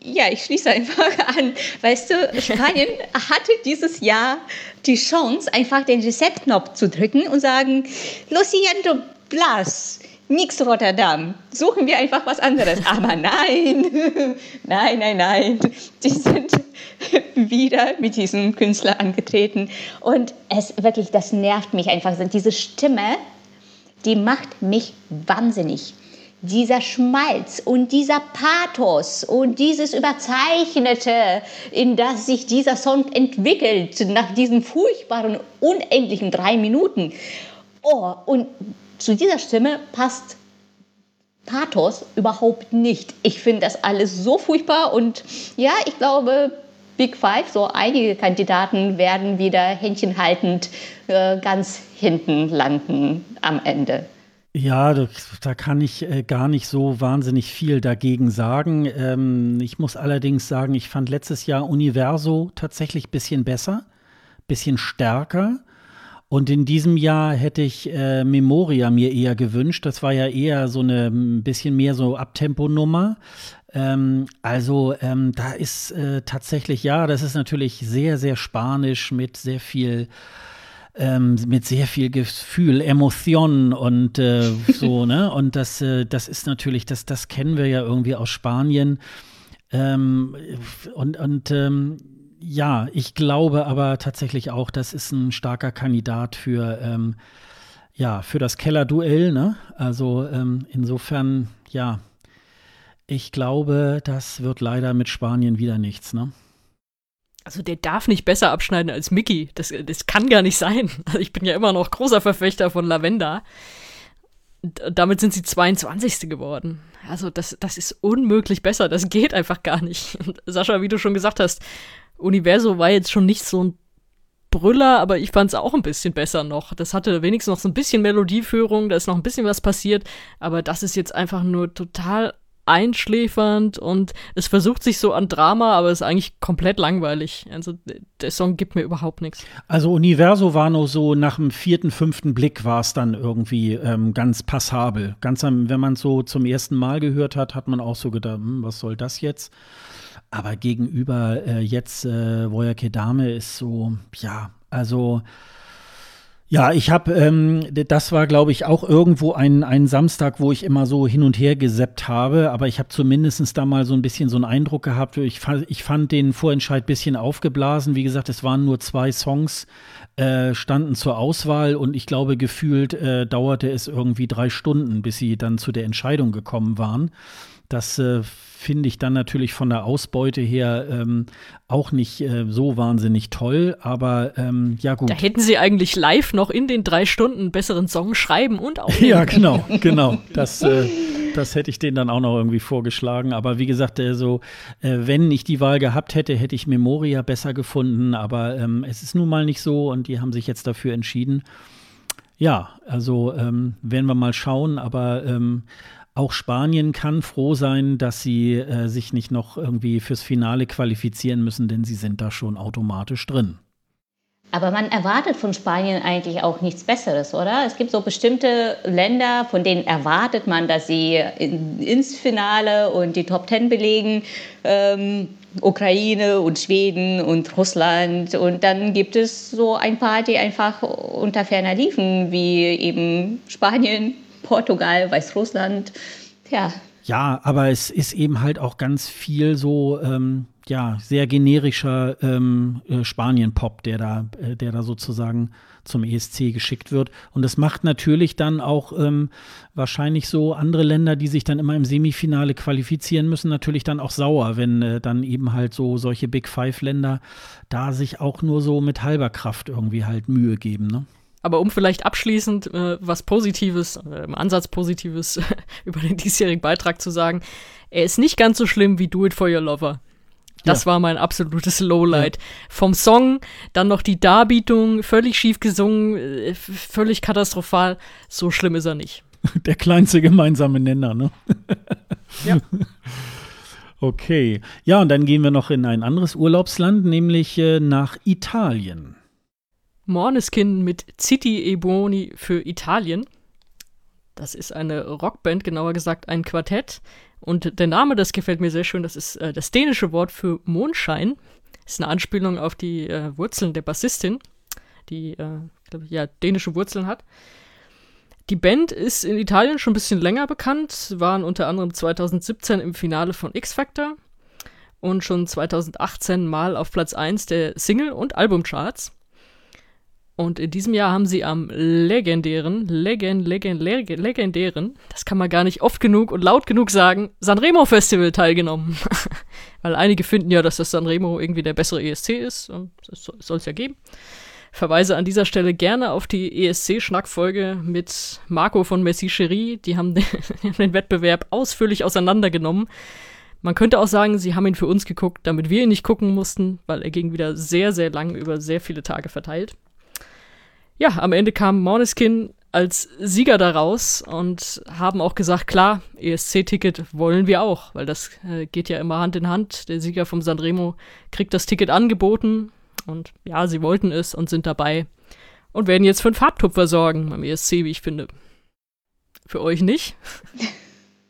Ja, ich schließe einfach an. Weißt du, Spanien hatte dieses Jahr die Chance, einfach den Reset-Knopf zu drücken und sagen, Lo siento, Blas, nix Rotterdam. Suchen wir einfach was anderes. Aber nein, nein, nein, nein. Die sind wieder mit diesem Künstler angetreten. Und es wirklich, das nervt mich einfach. Diese Stimme, die macht mich wahnsinnig. Dieser Schmalz und dieser Pathos und dieses Überzeichnete, in das sich dieser Song entwickelt, nach diesen furchtbaren, unendlichen drei Minuten. Oh, und zu dieser Stimme passt Pathos überhaupt nicht. Ich finde das alles so furchtbar und ja, ich glaube, Big Five, so einige Kandidaten werden wieder händchenhaltend äh, ganz hinten landen am Ende. Ja, da, da kann ich äh, gar nicht so wahnsinnig viel dagegen sagen. Ähm, ich muss allerdings sagen, ich fand letztes Jahr Universo tatsächlich ein bisschen besser, bisschen stärker. Und in diesem Jahr hätte ich äh, Memoria mir eher gewünscht. Das war ja eher so eine ein bisschen mehr so Abtempo-Nummer. Ähm, also ähm, da ist äh, tatsächlich, ja, das ist natürlich sehr, sehr spanisch mit sehr viel ähm, mit sehr viel Gefühl, Emotion und äh, so, ne? Und das, äh, das ist natürlich, das, das kennen wir ja irgendwie aus Spanien. Ähm, und und ähm, ja, ich glaube aber tatsächlich auch, das ist ein starker Kandidat für, ähm, ja, für das Kellerduell, ne? Also ähm, insofern, ja, Ich glaube, das wird leider mit Spanien wieder nichts, ne? Also der darf nicht besser abschneiden als Mickey. Das, das kann gar nicht sein. Also ich bin ja immer noch großer Verfechter von Lavenda. damit sind sie 22. geworden. Also das, das ist unmöglich besser. Das geht einfach gar nicht. Sascha, wie du schon gesagt hast, Universo war jetzt schon nicht so ein Brüller, aber ich fand es auch ein bisschen besser noch. Das hatte wenigstens noch so ein bisschen Melodieführung, da ist noch ein bisschen was passiert, aber das ist jetzt einfach nur total einschläfernd und es versucht sich so an Drama, aber ist eigentlich komplett langweilig. Also der Song gibt mir überhaupt nichts. Also Universo war nur so nach dem vierten, fünften Blick war es dann irgendwie ähm, ganz passabel. Ganz am, wenn man es so zum ersten Mal gehört hat, hat man auch so gedacht, hm, was soll das jetzt? Aber gegenüber äh, jetzt äh, Voya Kedame ist so, ja, also ja, ich habe, ähm, das war, glaube ich, auch irgendwo ein, ein Samstag, wo ich immer so hin und her geseppt habe, aber ich habe zumindest da mal so ein bisschen so einen Eindruck gehabt. Ich, fand, ich fand den Vorentscheid ein bisschen aufgeblasen. Wie gesagt, es waren nur zwei Songs, äh, standen zur Auswahl und ich glaube, gefühlt äh, dauerte es irgendwie drei Stunden, bis sie dann zu der Entscheidung gekommen waren. Das äh, finde ich dann natürlich von der Ausbeute her ähm, auch nicht äh, so wahnsinnig toll, aber ähm, ja gut. Da hätten sie eigentlich live noch in den drei Stunden einen besseren Song schreiben und auch. ja, genau, genau. Das, äh, das hätte ich denen dann auch noch irgendwie vorgeschlagen. Aber wie gesagt, äh, so, äh, wenn ich die Wahl gehabt hätte, hätte ich Memoria besser gefunden. Aber ähm, es ist nun mal nicht so und die haben sich jetzt dafür entschieden. Ja, also ähm, werden wir mal schauen, aber ähm, auch Spanien kann froh sein, dass sie äh, sich nicht noch irgendwie fürs Finale qualifizieren müssen, denn sie sind da schon automatisch drin. Aber man erwartet von Spanien eigentlich auch nichts Besseres, oder? Es gibt so bestimmte Länder, von denen erwartet man, dass sie in, ins Finale und die Top Ten belegen. Ähm, Ukraine und Schweden und Russland. Und dann gibt es so ein paar, die einfach unter ferner liefen, wie eben Spanien, Portugal, Weißrussland. Ja. Ja, aber es ist eben halt auch ganz viel so, ähm, ja, sehr generischer ähm, äh, Spanien-Pop, der da, äh, der da sozusagen zum ESC geschickt wird. Und das macht natürlich dann auch ähm, wahrscheinlich so andere Länder, die sich dann immer im Semifinale qualifizieren müssen, natürlich dann auch sauer, wenn äh, dann eben halt so solche Big Five-Länder da sich auch nur so mit halber Kraft irgendwie halt Mühe geben. Ne? Aber um vielleicht abschließend äh, was Positives, äh, im Ansatz Positives über den diesjährigen Beitrag zu sagen, er ist nicht ganz so schlimm wie Do It For Your Lover. Das ja. war mein absolutes Lowlight. Ja. Vom Song, dann noch die Darbietung, völlig schief gesungen, äh, völlig katastrophal. So schlimm ist er nicht. Der kleinste gemeinsame Nenner, ne? Ja. Okay. Ja, und dann gehen wir noch in ein anderes Urlaubsland, nämlich äh, nach Italien. Morneskin mit City Eboni für Italien. Das ist eine Rockband, genauer gesagt ein Quartett. Und der Name, das gefällt mir sehr schön, das ist äh, das dänische Wort für Mondschein. Das ist eine Anspielung auf die äh, Wurzeln der Bassistin, die, äh, glaube ich, ja, dänische Wurzeln hat. Die Band ist in Italien schon ein bisschen länger bekannt, waren unter anderem 2017 im Finale von X Factor und schon 2018 mal auf Platz 1 der Single- und Albumcharts. Und in diesem Jahr haben sie am legendären, legend, legend, legend, legendären, das kann man gar nicht oft genug und laut genug sagen, Sanremo Festival teilgenommen. Weil einige finden ja, dass das Sanremo irgendwie der bessere ESC ist. Und das soll es ja geben. Verweise an dieser Stelle gerne auf die ESC-Schnackfolge mit Marco von Messi Cherie. Die haben den, den Wettbewerb ausführlich auseinandergenommen. Man könnte auch sagen, sie haben ihn für uns geguckt, damit wir ihn nicht gucken mussten, weil er ging wieder sehr, sehr lang über sehr viele Tage verteilt ja, am Ende kam Måneskin als Sieger daraus und haben auch gesagt, klar, ESC-Ticket wollen wir auch, weil das äh, geht ja immer Hand in Hand. Der Sieger vom Sanremo kriegt das Ticket angeboten und ja, sie wollten es und sind dabei und werden jetzt für einen Farbtupfer sorgen am ESC, wie ich finde. Für euch nicht?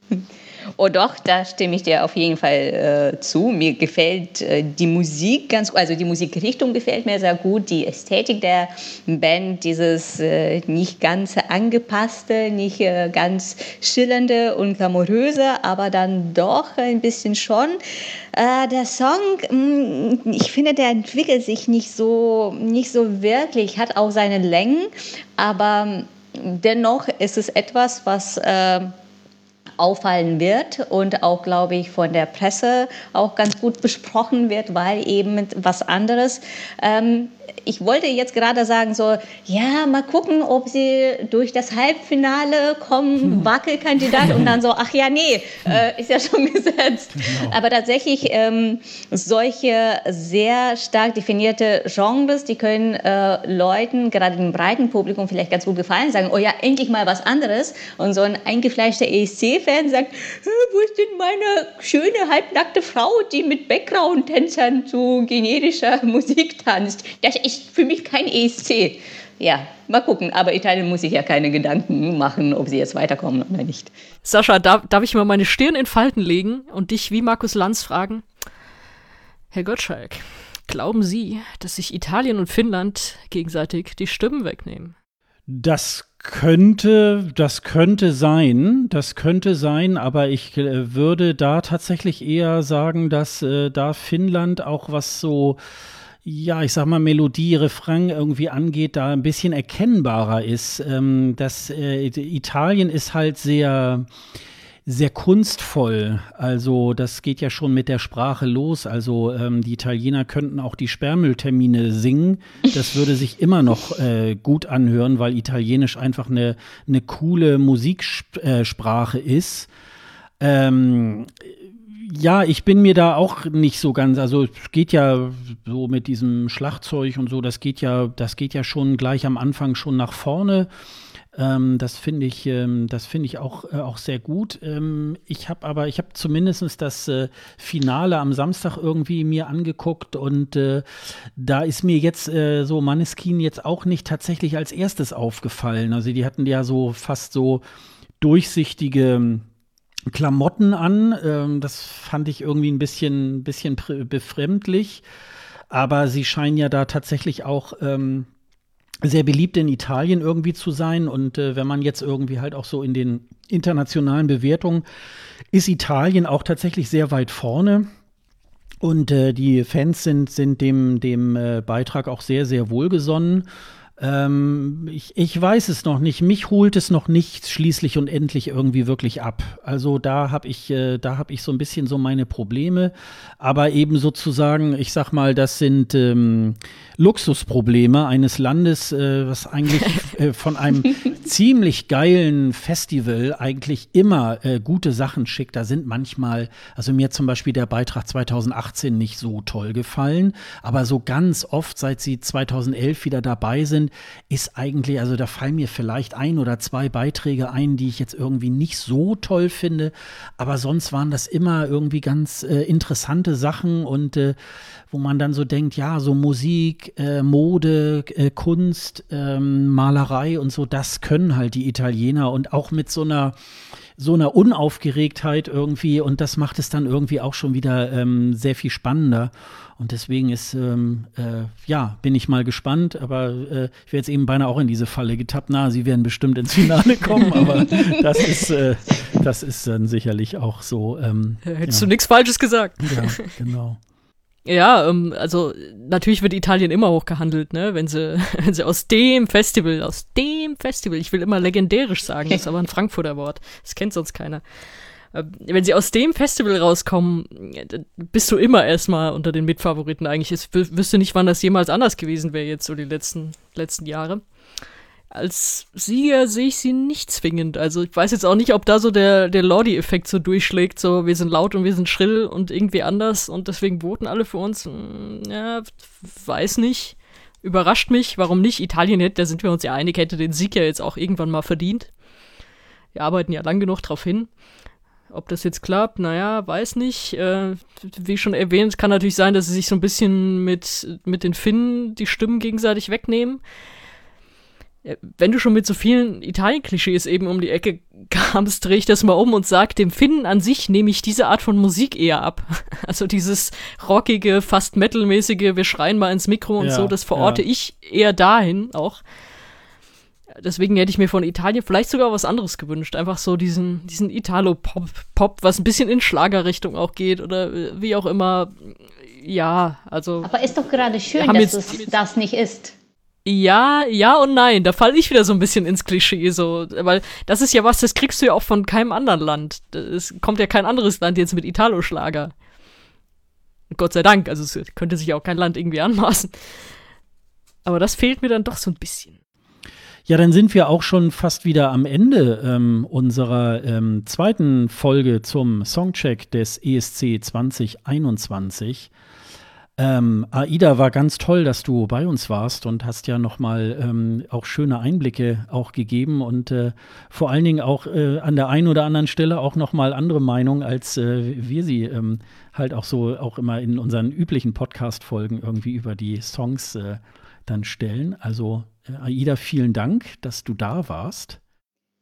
Oh doch, da stimme ich dir auf jeden Fall äh, zu. Mir gefällt äh, die Musik ganz gut, also die Musikrichtung gefällt mir sehr gut, die Ästhetik der Band, dieses äh, nicht ganz angepasste, nicht äh, ganz schillernde und glamouröse, aber dann doch ein bisschen schon. Äh, der Song, mh, mm, ich finde, der entwickelt sich nicht so, nicht so wirklich, hat auch seine Längen, aber dennoch ist es etwas, was äh, auffallen wird und auch, glaube ich, von der Presse auch ganz gut besprochen wird, weil eben was anderes. Ähm, ich wollte jetzt gerade sagen, so, ja, mal gucken, ob sie durch das Halbfinale kommen, hm. Wackelkandidat und dann so, ach ja, nee, äh, ist ja schon gesetzt. Genau. Aber tatsächlich ähm, solche sehr stark definierte Genres, die können äh, Leuten, gerade dem breiten Publikum, vielleicht ganz gut gefallen, sagen, oh ja, endlich mal was anderes. Und so ein eingefleischter ESC-Fan sagt, wo ist denn meine schöne, halbnackte Frau, die mit Background-Tänzern zu generischer Musik tanzt? Das ist ist für mich kein ESC. Ja, mal gucken. Aber Italien muss sich ja keine Gedanken machen, ob sie jetzt weiterkommen oder nicht. Sascha, darf, darf ich mal meine Stirn in Falten legen und dich wie Markus Lanz fragen? Herr Gottschalk, glauben Sie, dass sich Italien und Finnland gegenseitig die Stimmen wegnehmen? Das könnte, das könnte sein, das könnte sein, aber ich äh, würde da tatsächlich eher sagen, dass äh, da Finnland auch was so ja, ich sag mal, Melodie, Refrain irgendwie angeht, da ein bisschen erkennbarer ist. Ähm, das äh, Italien ist halt sehr sehr kunstvoll. Also das geht ja schon mit der Sprache los. Also ähm, die Italiener könnten auch die Sperrmülltermine singen. Das würde sich immer noch äh, gut anhören, weil Italienisch einfach eine, eine coole Musiksprache äh, ist. Ähm, ja, ich bin mir da auch nicht so ganz, also es geht ja so mit diesem Schlagzeug und so, das geht ja, das geht ja schon gleich am Anfang schon nach vorne. Ähm, das finde ich, ähm, das finde ich auch, äh, auch sehr gut. Ähm, ich habe aber, ich habe zumindest das äh, Finale am Samstag irgendwie mir angeguckt und äh, da ist mir jetzt äh, so Manneskin jetzt auch nicht tatsächlich als erstes aufgefallen. Also die hatten ja so fast so durchsichtige Klamotten an. Ähm, das fand ich irgendwie ein bisschen, bisschen befremdlich. Aber sie scheinen ja da tatsächlich auch ähm, sehr beliebt in Italien irgendwie zu sein. Und äh, wenn man jetzt irgendwie halt auch so in den internationalen Bewertungen ist Italien auch tatsächlich sehr weit vorne. Und äh, die Fans sind, sind dem, dem äh, Beitrag auch sehr, sehr wohlgesonnen. Ähm, ich, ich weiß es noch nicht. Mich holt es noch nicht schließlich und endlich irgendwie wirklich ab. Also da habe ich, äh, da habe ich so ein bisschen so meine Probleme. Aber eben sozusagen, ich sag mal, das sind ähm, Luxusprobleme eines Landes, äh, was eigentlich äh, von einem ziemlich geilen Festival eigentlich immer äh, gute Sachen schickt. Da sind manchmal, also mir zum Beispiel der Beitrag 2018 nicht so toll gefallen, aber so ganz oft, seit sie 2011 wieder dabei sind, ist eigentlich, also da fallen mir vielleicht ein oder zwei Beiträge ein, die ich jetzt irgendwie nicht so toll finde, aber sonst waren das immer irgendwie ganz äh, interessante Sachen und äh, wo man dann so denkt, ja, so Musik, äh, Mode, äh, Kunst, ähm, Malerei und so, das können halt die Italiener. Und auch mit so einer so einer Unaufgeregtheit irgendwie und das macht es dann irgendwie auch schon wieder ähm, sehr viel spannender. Und deswegen ist, ähm, äh, ja, bin ich mal gespannt, aber äh, ich wäre jetzt eben beinahe auch in diese Falle getappt. Na, sie werden bestimmt ins Finale kommen, aber das ist, äh, das ist dann sicherlich auch so. Ähm, Hättest ja. du nichts Falsches gesagt. Ja, genau. Ja, ähm, also natürlich wird Italien immer hochgehandelt, ne? Wenn sie, wenn sie aus dem Festival, aus dem Festival, ich will immer legendärisch sagen, das ist aber ein Frankfurter Wort, das kennt sonst keiner. Ähm, wenn sie aus dem Festival rauskommen, bist du immer erstmal unter den Mitfavoriten eigentlich. Ich wüsste nicht, wann das jemals anders gewesen wäre jetzt so die letzten, letzten Jahre als Sieger sehe ich sie nicht zwingend. Also ich weiß jetzt auch nicht, ob da so der, der Lordi-Effekt so durchschlägt, so wir sind laut und wir sind schrill und irgendwie anders und deswegen voten alle für uns. Hm, ja, weiß nicht. Überrascht mich, warum nicht? Italien hätte, da sind wir uns ja einig, hätte den Sieg ja jetzt auch irgendwann mal verdient. Wir arbeiten ja lang genug drauf hin. Ob das jetzt klappt, naja, weiß nicht. Äh, wie schon erwähnt, kann natürlich sein, dass sie sich so ein bisschen mit, mit den Finnen die Stimmen gegenseitig wegnehmen wenn du schon mit so vielen Italien-Klischees eben um die Ecke kamst, drehe ich das mal um und sag, dem Finnen an sich nehme ich diese Art von Musik eher ab. Also dieses rockige, fast metalmäßige, wir schreien mal ins Mikro und ja, so, das verorte ja. ich eher dahin auch. Deswegen hätte ich mir von Italien vielleicht sogar was anderes gewünscht. Einfach so diesen, diesen Italo-Pop, Pop, was ein bisschen in Schlagerrichtung auch geht oder äh, wie auch immer. Ja, also. Aber ist doch gerade schön, dass es das nicht ist. Ja, ja und nein. Da falle ich wieder so ein bisschen ins Klischee, so. Weil das ist ja was, das kriegst du ja auch von keinem anderen Land. Es kommt ja kein anderes Land jetzt mit Italo-Schlager. Gott sei Dank, also es könnte sich auch kein Land irgendwie anmaßen. Aber das fehlt mir dann doch so ein bisschen. Ja, dann sind wir auch schon fast wieder am Ende ähm, unserer ähm, zweiten Folge zum Songcheck des ESC 2021. Ähm, Aida, war ganz toll, dass du bei uns warst und hast ja nochmal ähm, auch schöne Einblicke auch gegeben und äh, vor allen Dingen auch äh, an der einen oder anderen Stelle auch nochmal andere Meinungen, als äh, wir sie ähm, halt auch so auch immer in unseren üblichen Podcast-Folgen irgendwie über die Songs äh, dann stellen. Also äh, Aida, vielen Dank, dass du da warst.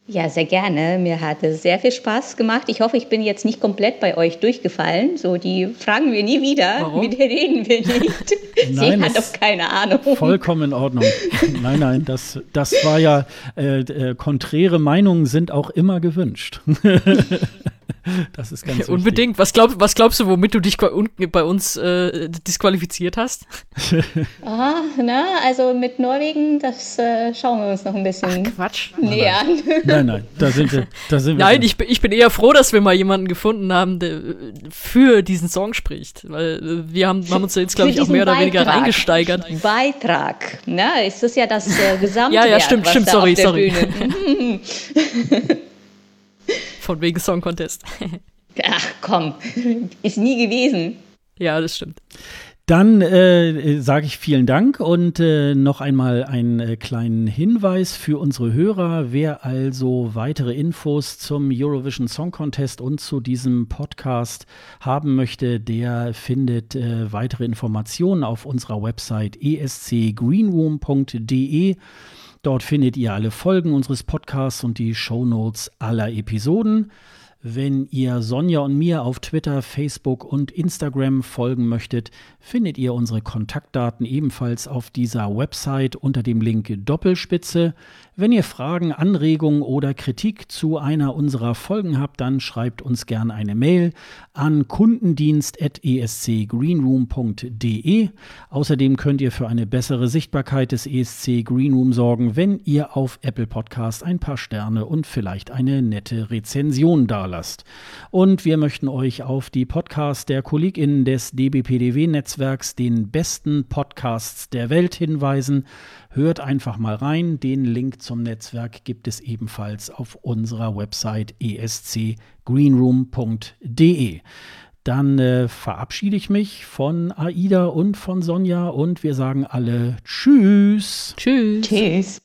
Ja, sehr gerne. Mir hat es sehr viel Spaß gemacht. Ich hoffe, ich bin jetzt nicht komplett bei euch durchgefallen. So, die fragen wir nie wieder. Warum? Mit der reden wir nicht. Nein, Sie hat doch keine Ahnung. Vollkommen in Ordnung. nein, nein, das, das war ja, äh, äh, konträre Meinungen sind auch immer gewünscht. das ist ganz wichtig. Unbedingt. Was, glaub, was glaubst du, womit du dich bei uns äh, disqualifiziert hast? Ah, na, also mit Norwegen, das äh, schauen wir uns noch ein bisschen Quatsch. näher an. Nein, nein, da sind wir. Da sind wir Nein, ich, bin- ich bin eher froh, dass wir mal jemanden gefunden haben, der äh, für diesen Song spricht. Weil äh, wir haben, haben uns da jetzt, glaube ich, auch mehr oder weniger Beitrag. reingesteigert. Beitrag. Na, ist das ja das äh, Gesamtwerk, Ja, ja, stimmt, was stimmt, da sorry, sorry. Von wegen Song Contest. Ach komm, ist nie gewesen. ja, das stimmt. Dann äh, sage ich vielen Dank und äh, noch einmal einen äh, kleinen Hinweis für unsere Hörer. Wer also weitere Infos zum Eurovision Song Contest und zu diesem Podcast haben möchte, der findet äh, weitere Informationen auf unserer Website escgreenroom.de. Dort findet ihr alle Folgen unseres Podcasts und die Shownotes aller Episoden. Wenn ihr Sonja und mir auf Twitter, Facebook und Instagram folgen möchtet, findet ihr unsere Kontaktdaten ebenfalls auf dieser Website unter dem Link Doppelspitze. Wenn ihr Fragen, Anregungen oder Kritik zu einer unserer Folgen habt, dann schreibt uns gern eine Mail an kundendienst.escgreenroom.de. Außerdem könnt ihr für eine bessere Sichtbarkeit des ESC Greenroom sorgen, wenn ihr auf Apple Podcast ein paar Sterne und vielleicht eine nette Rezension dalasst. Und wir möchten euch auf die Podcasts der KollegInnen des DBPDW-Netzwerks, den besten Podcasts der Welt, hinweisen. Hört einfach mal rein. Den Link zum Netzwerk gibt es ebenfalls auf unserer Website escgreenroom.de. Dann äh, verabschiede ich mich von Aida und von Sonja und wir sagen alle Tschüss. Tschüss. Tschüss.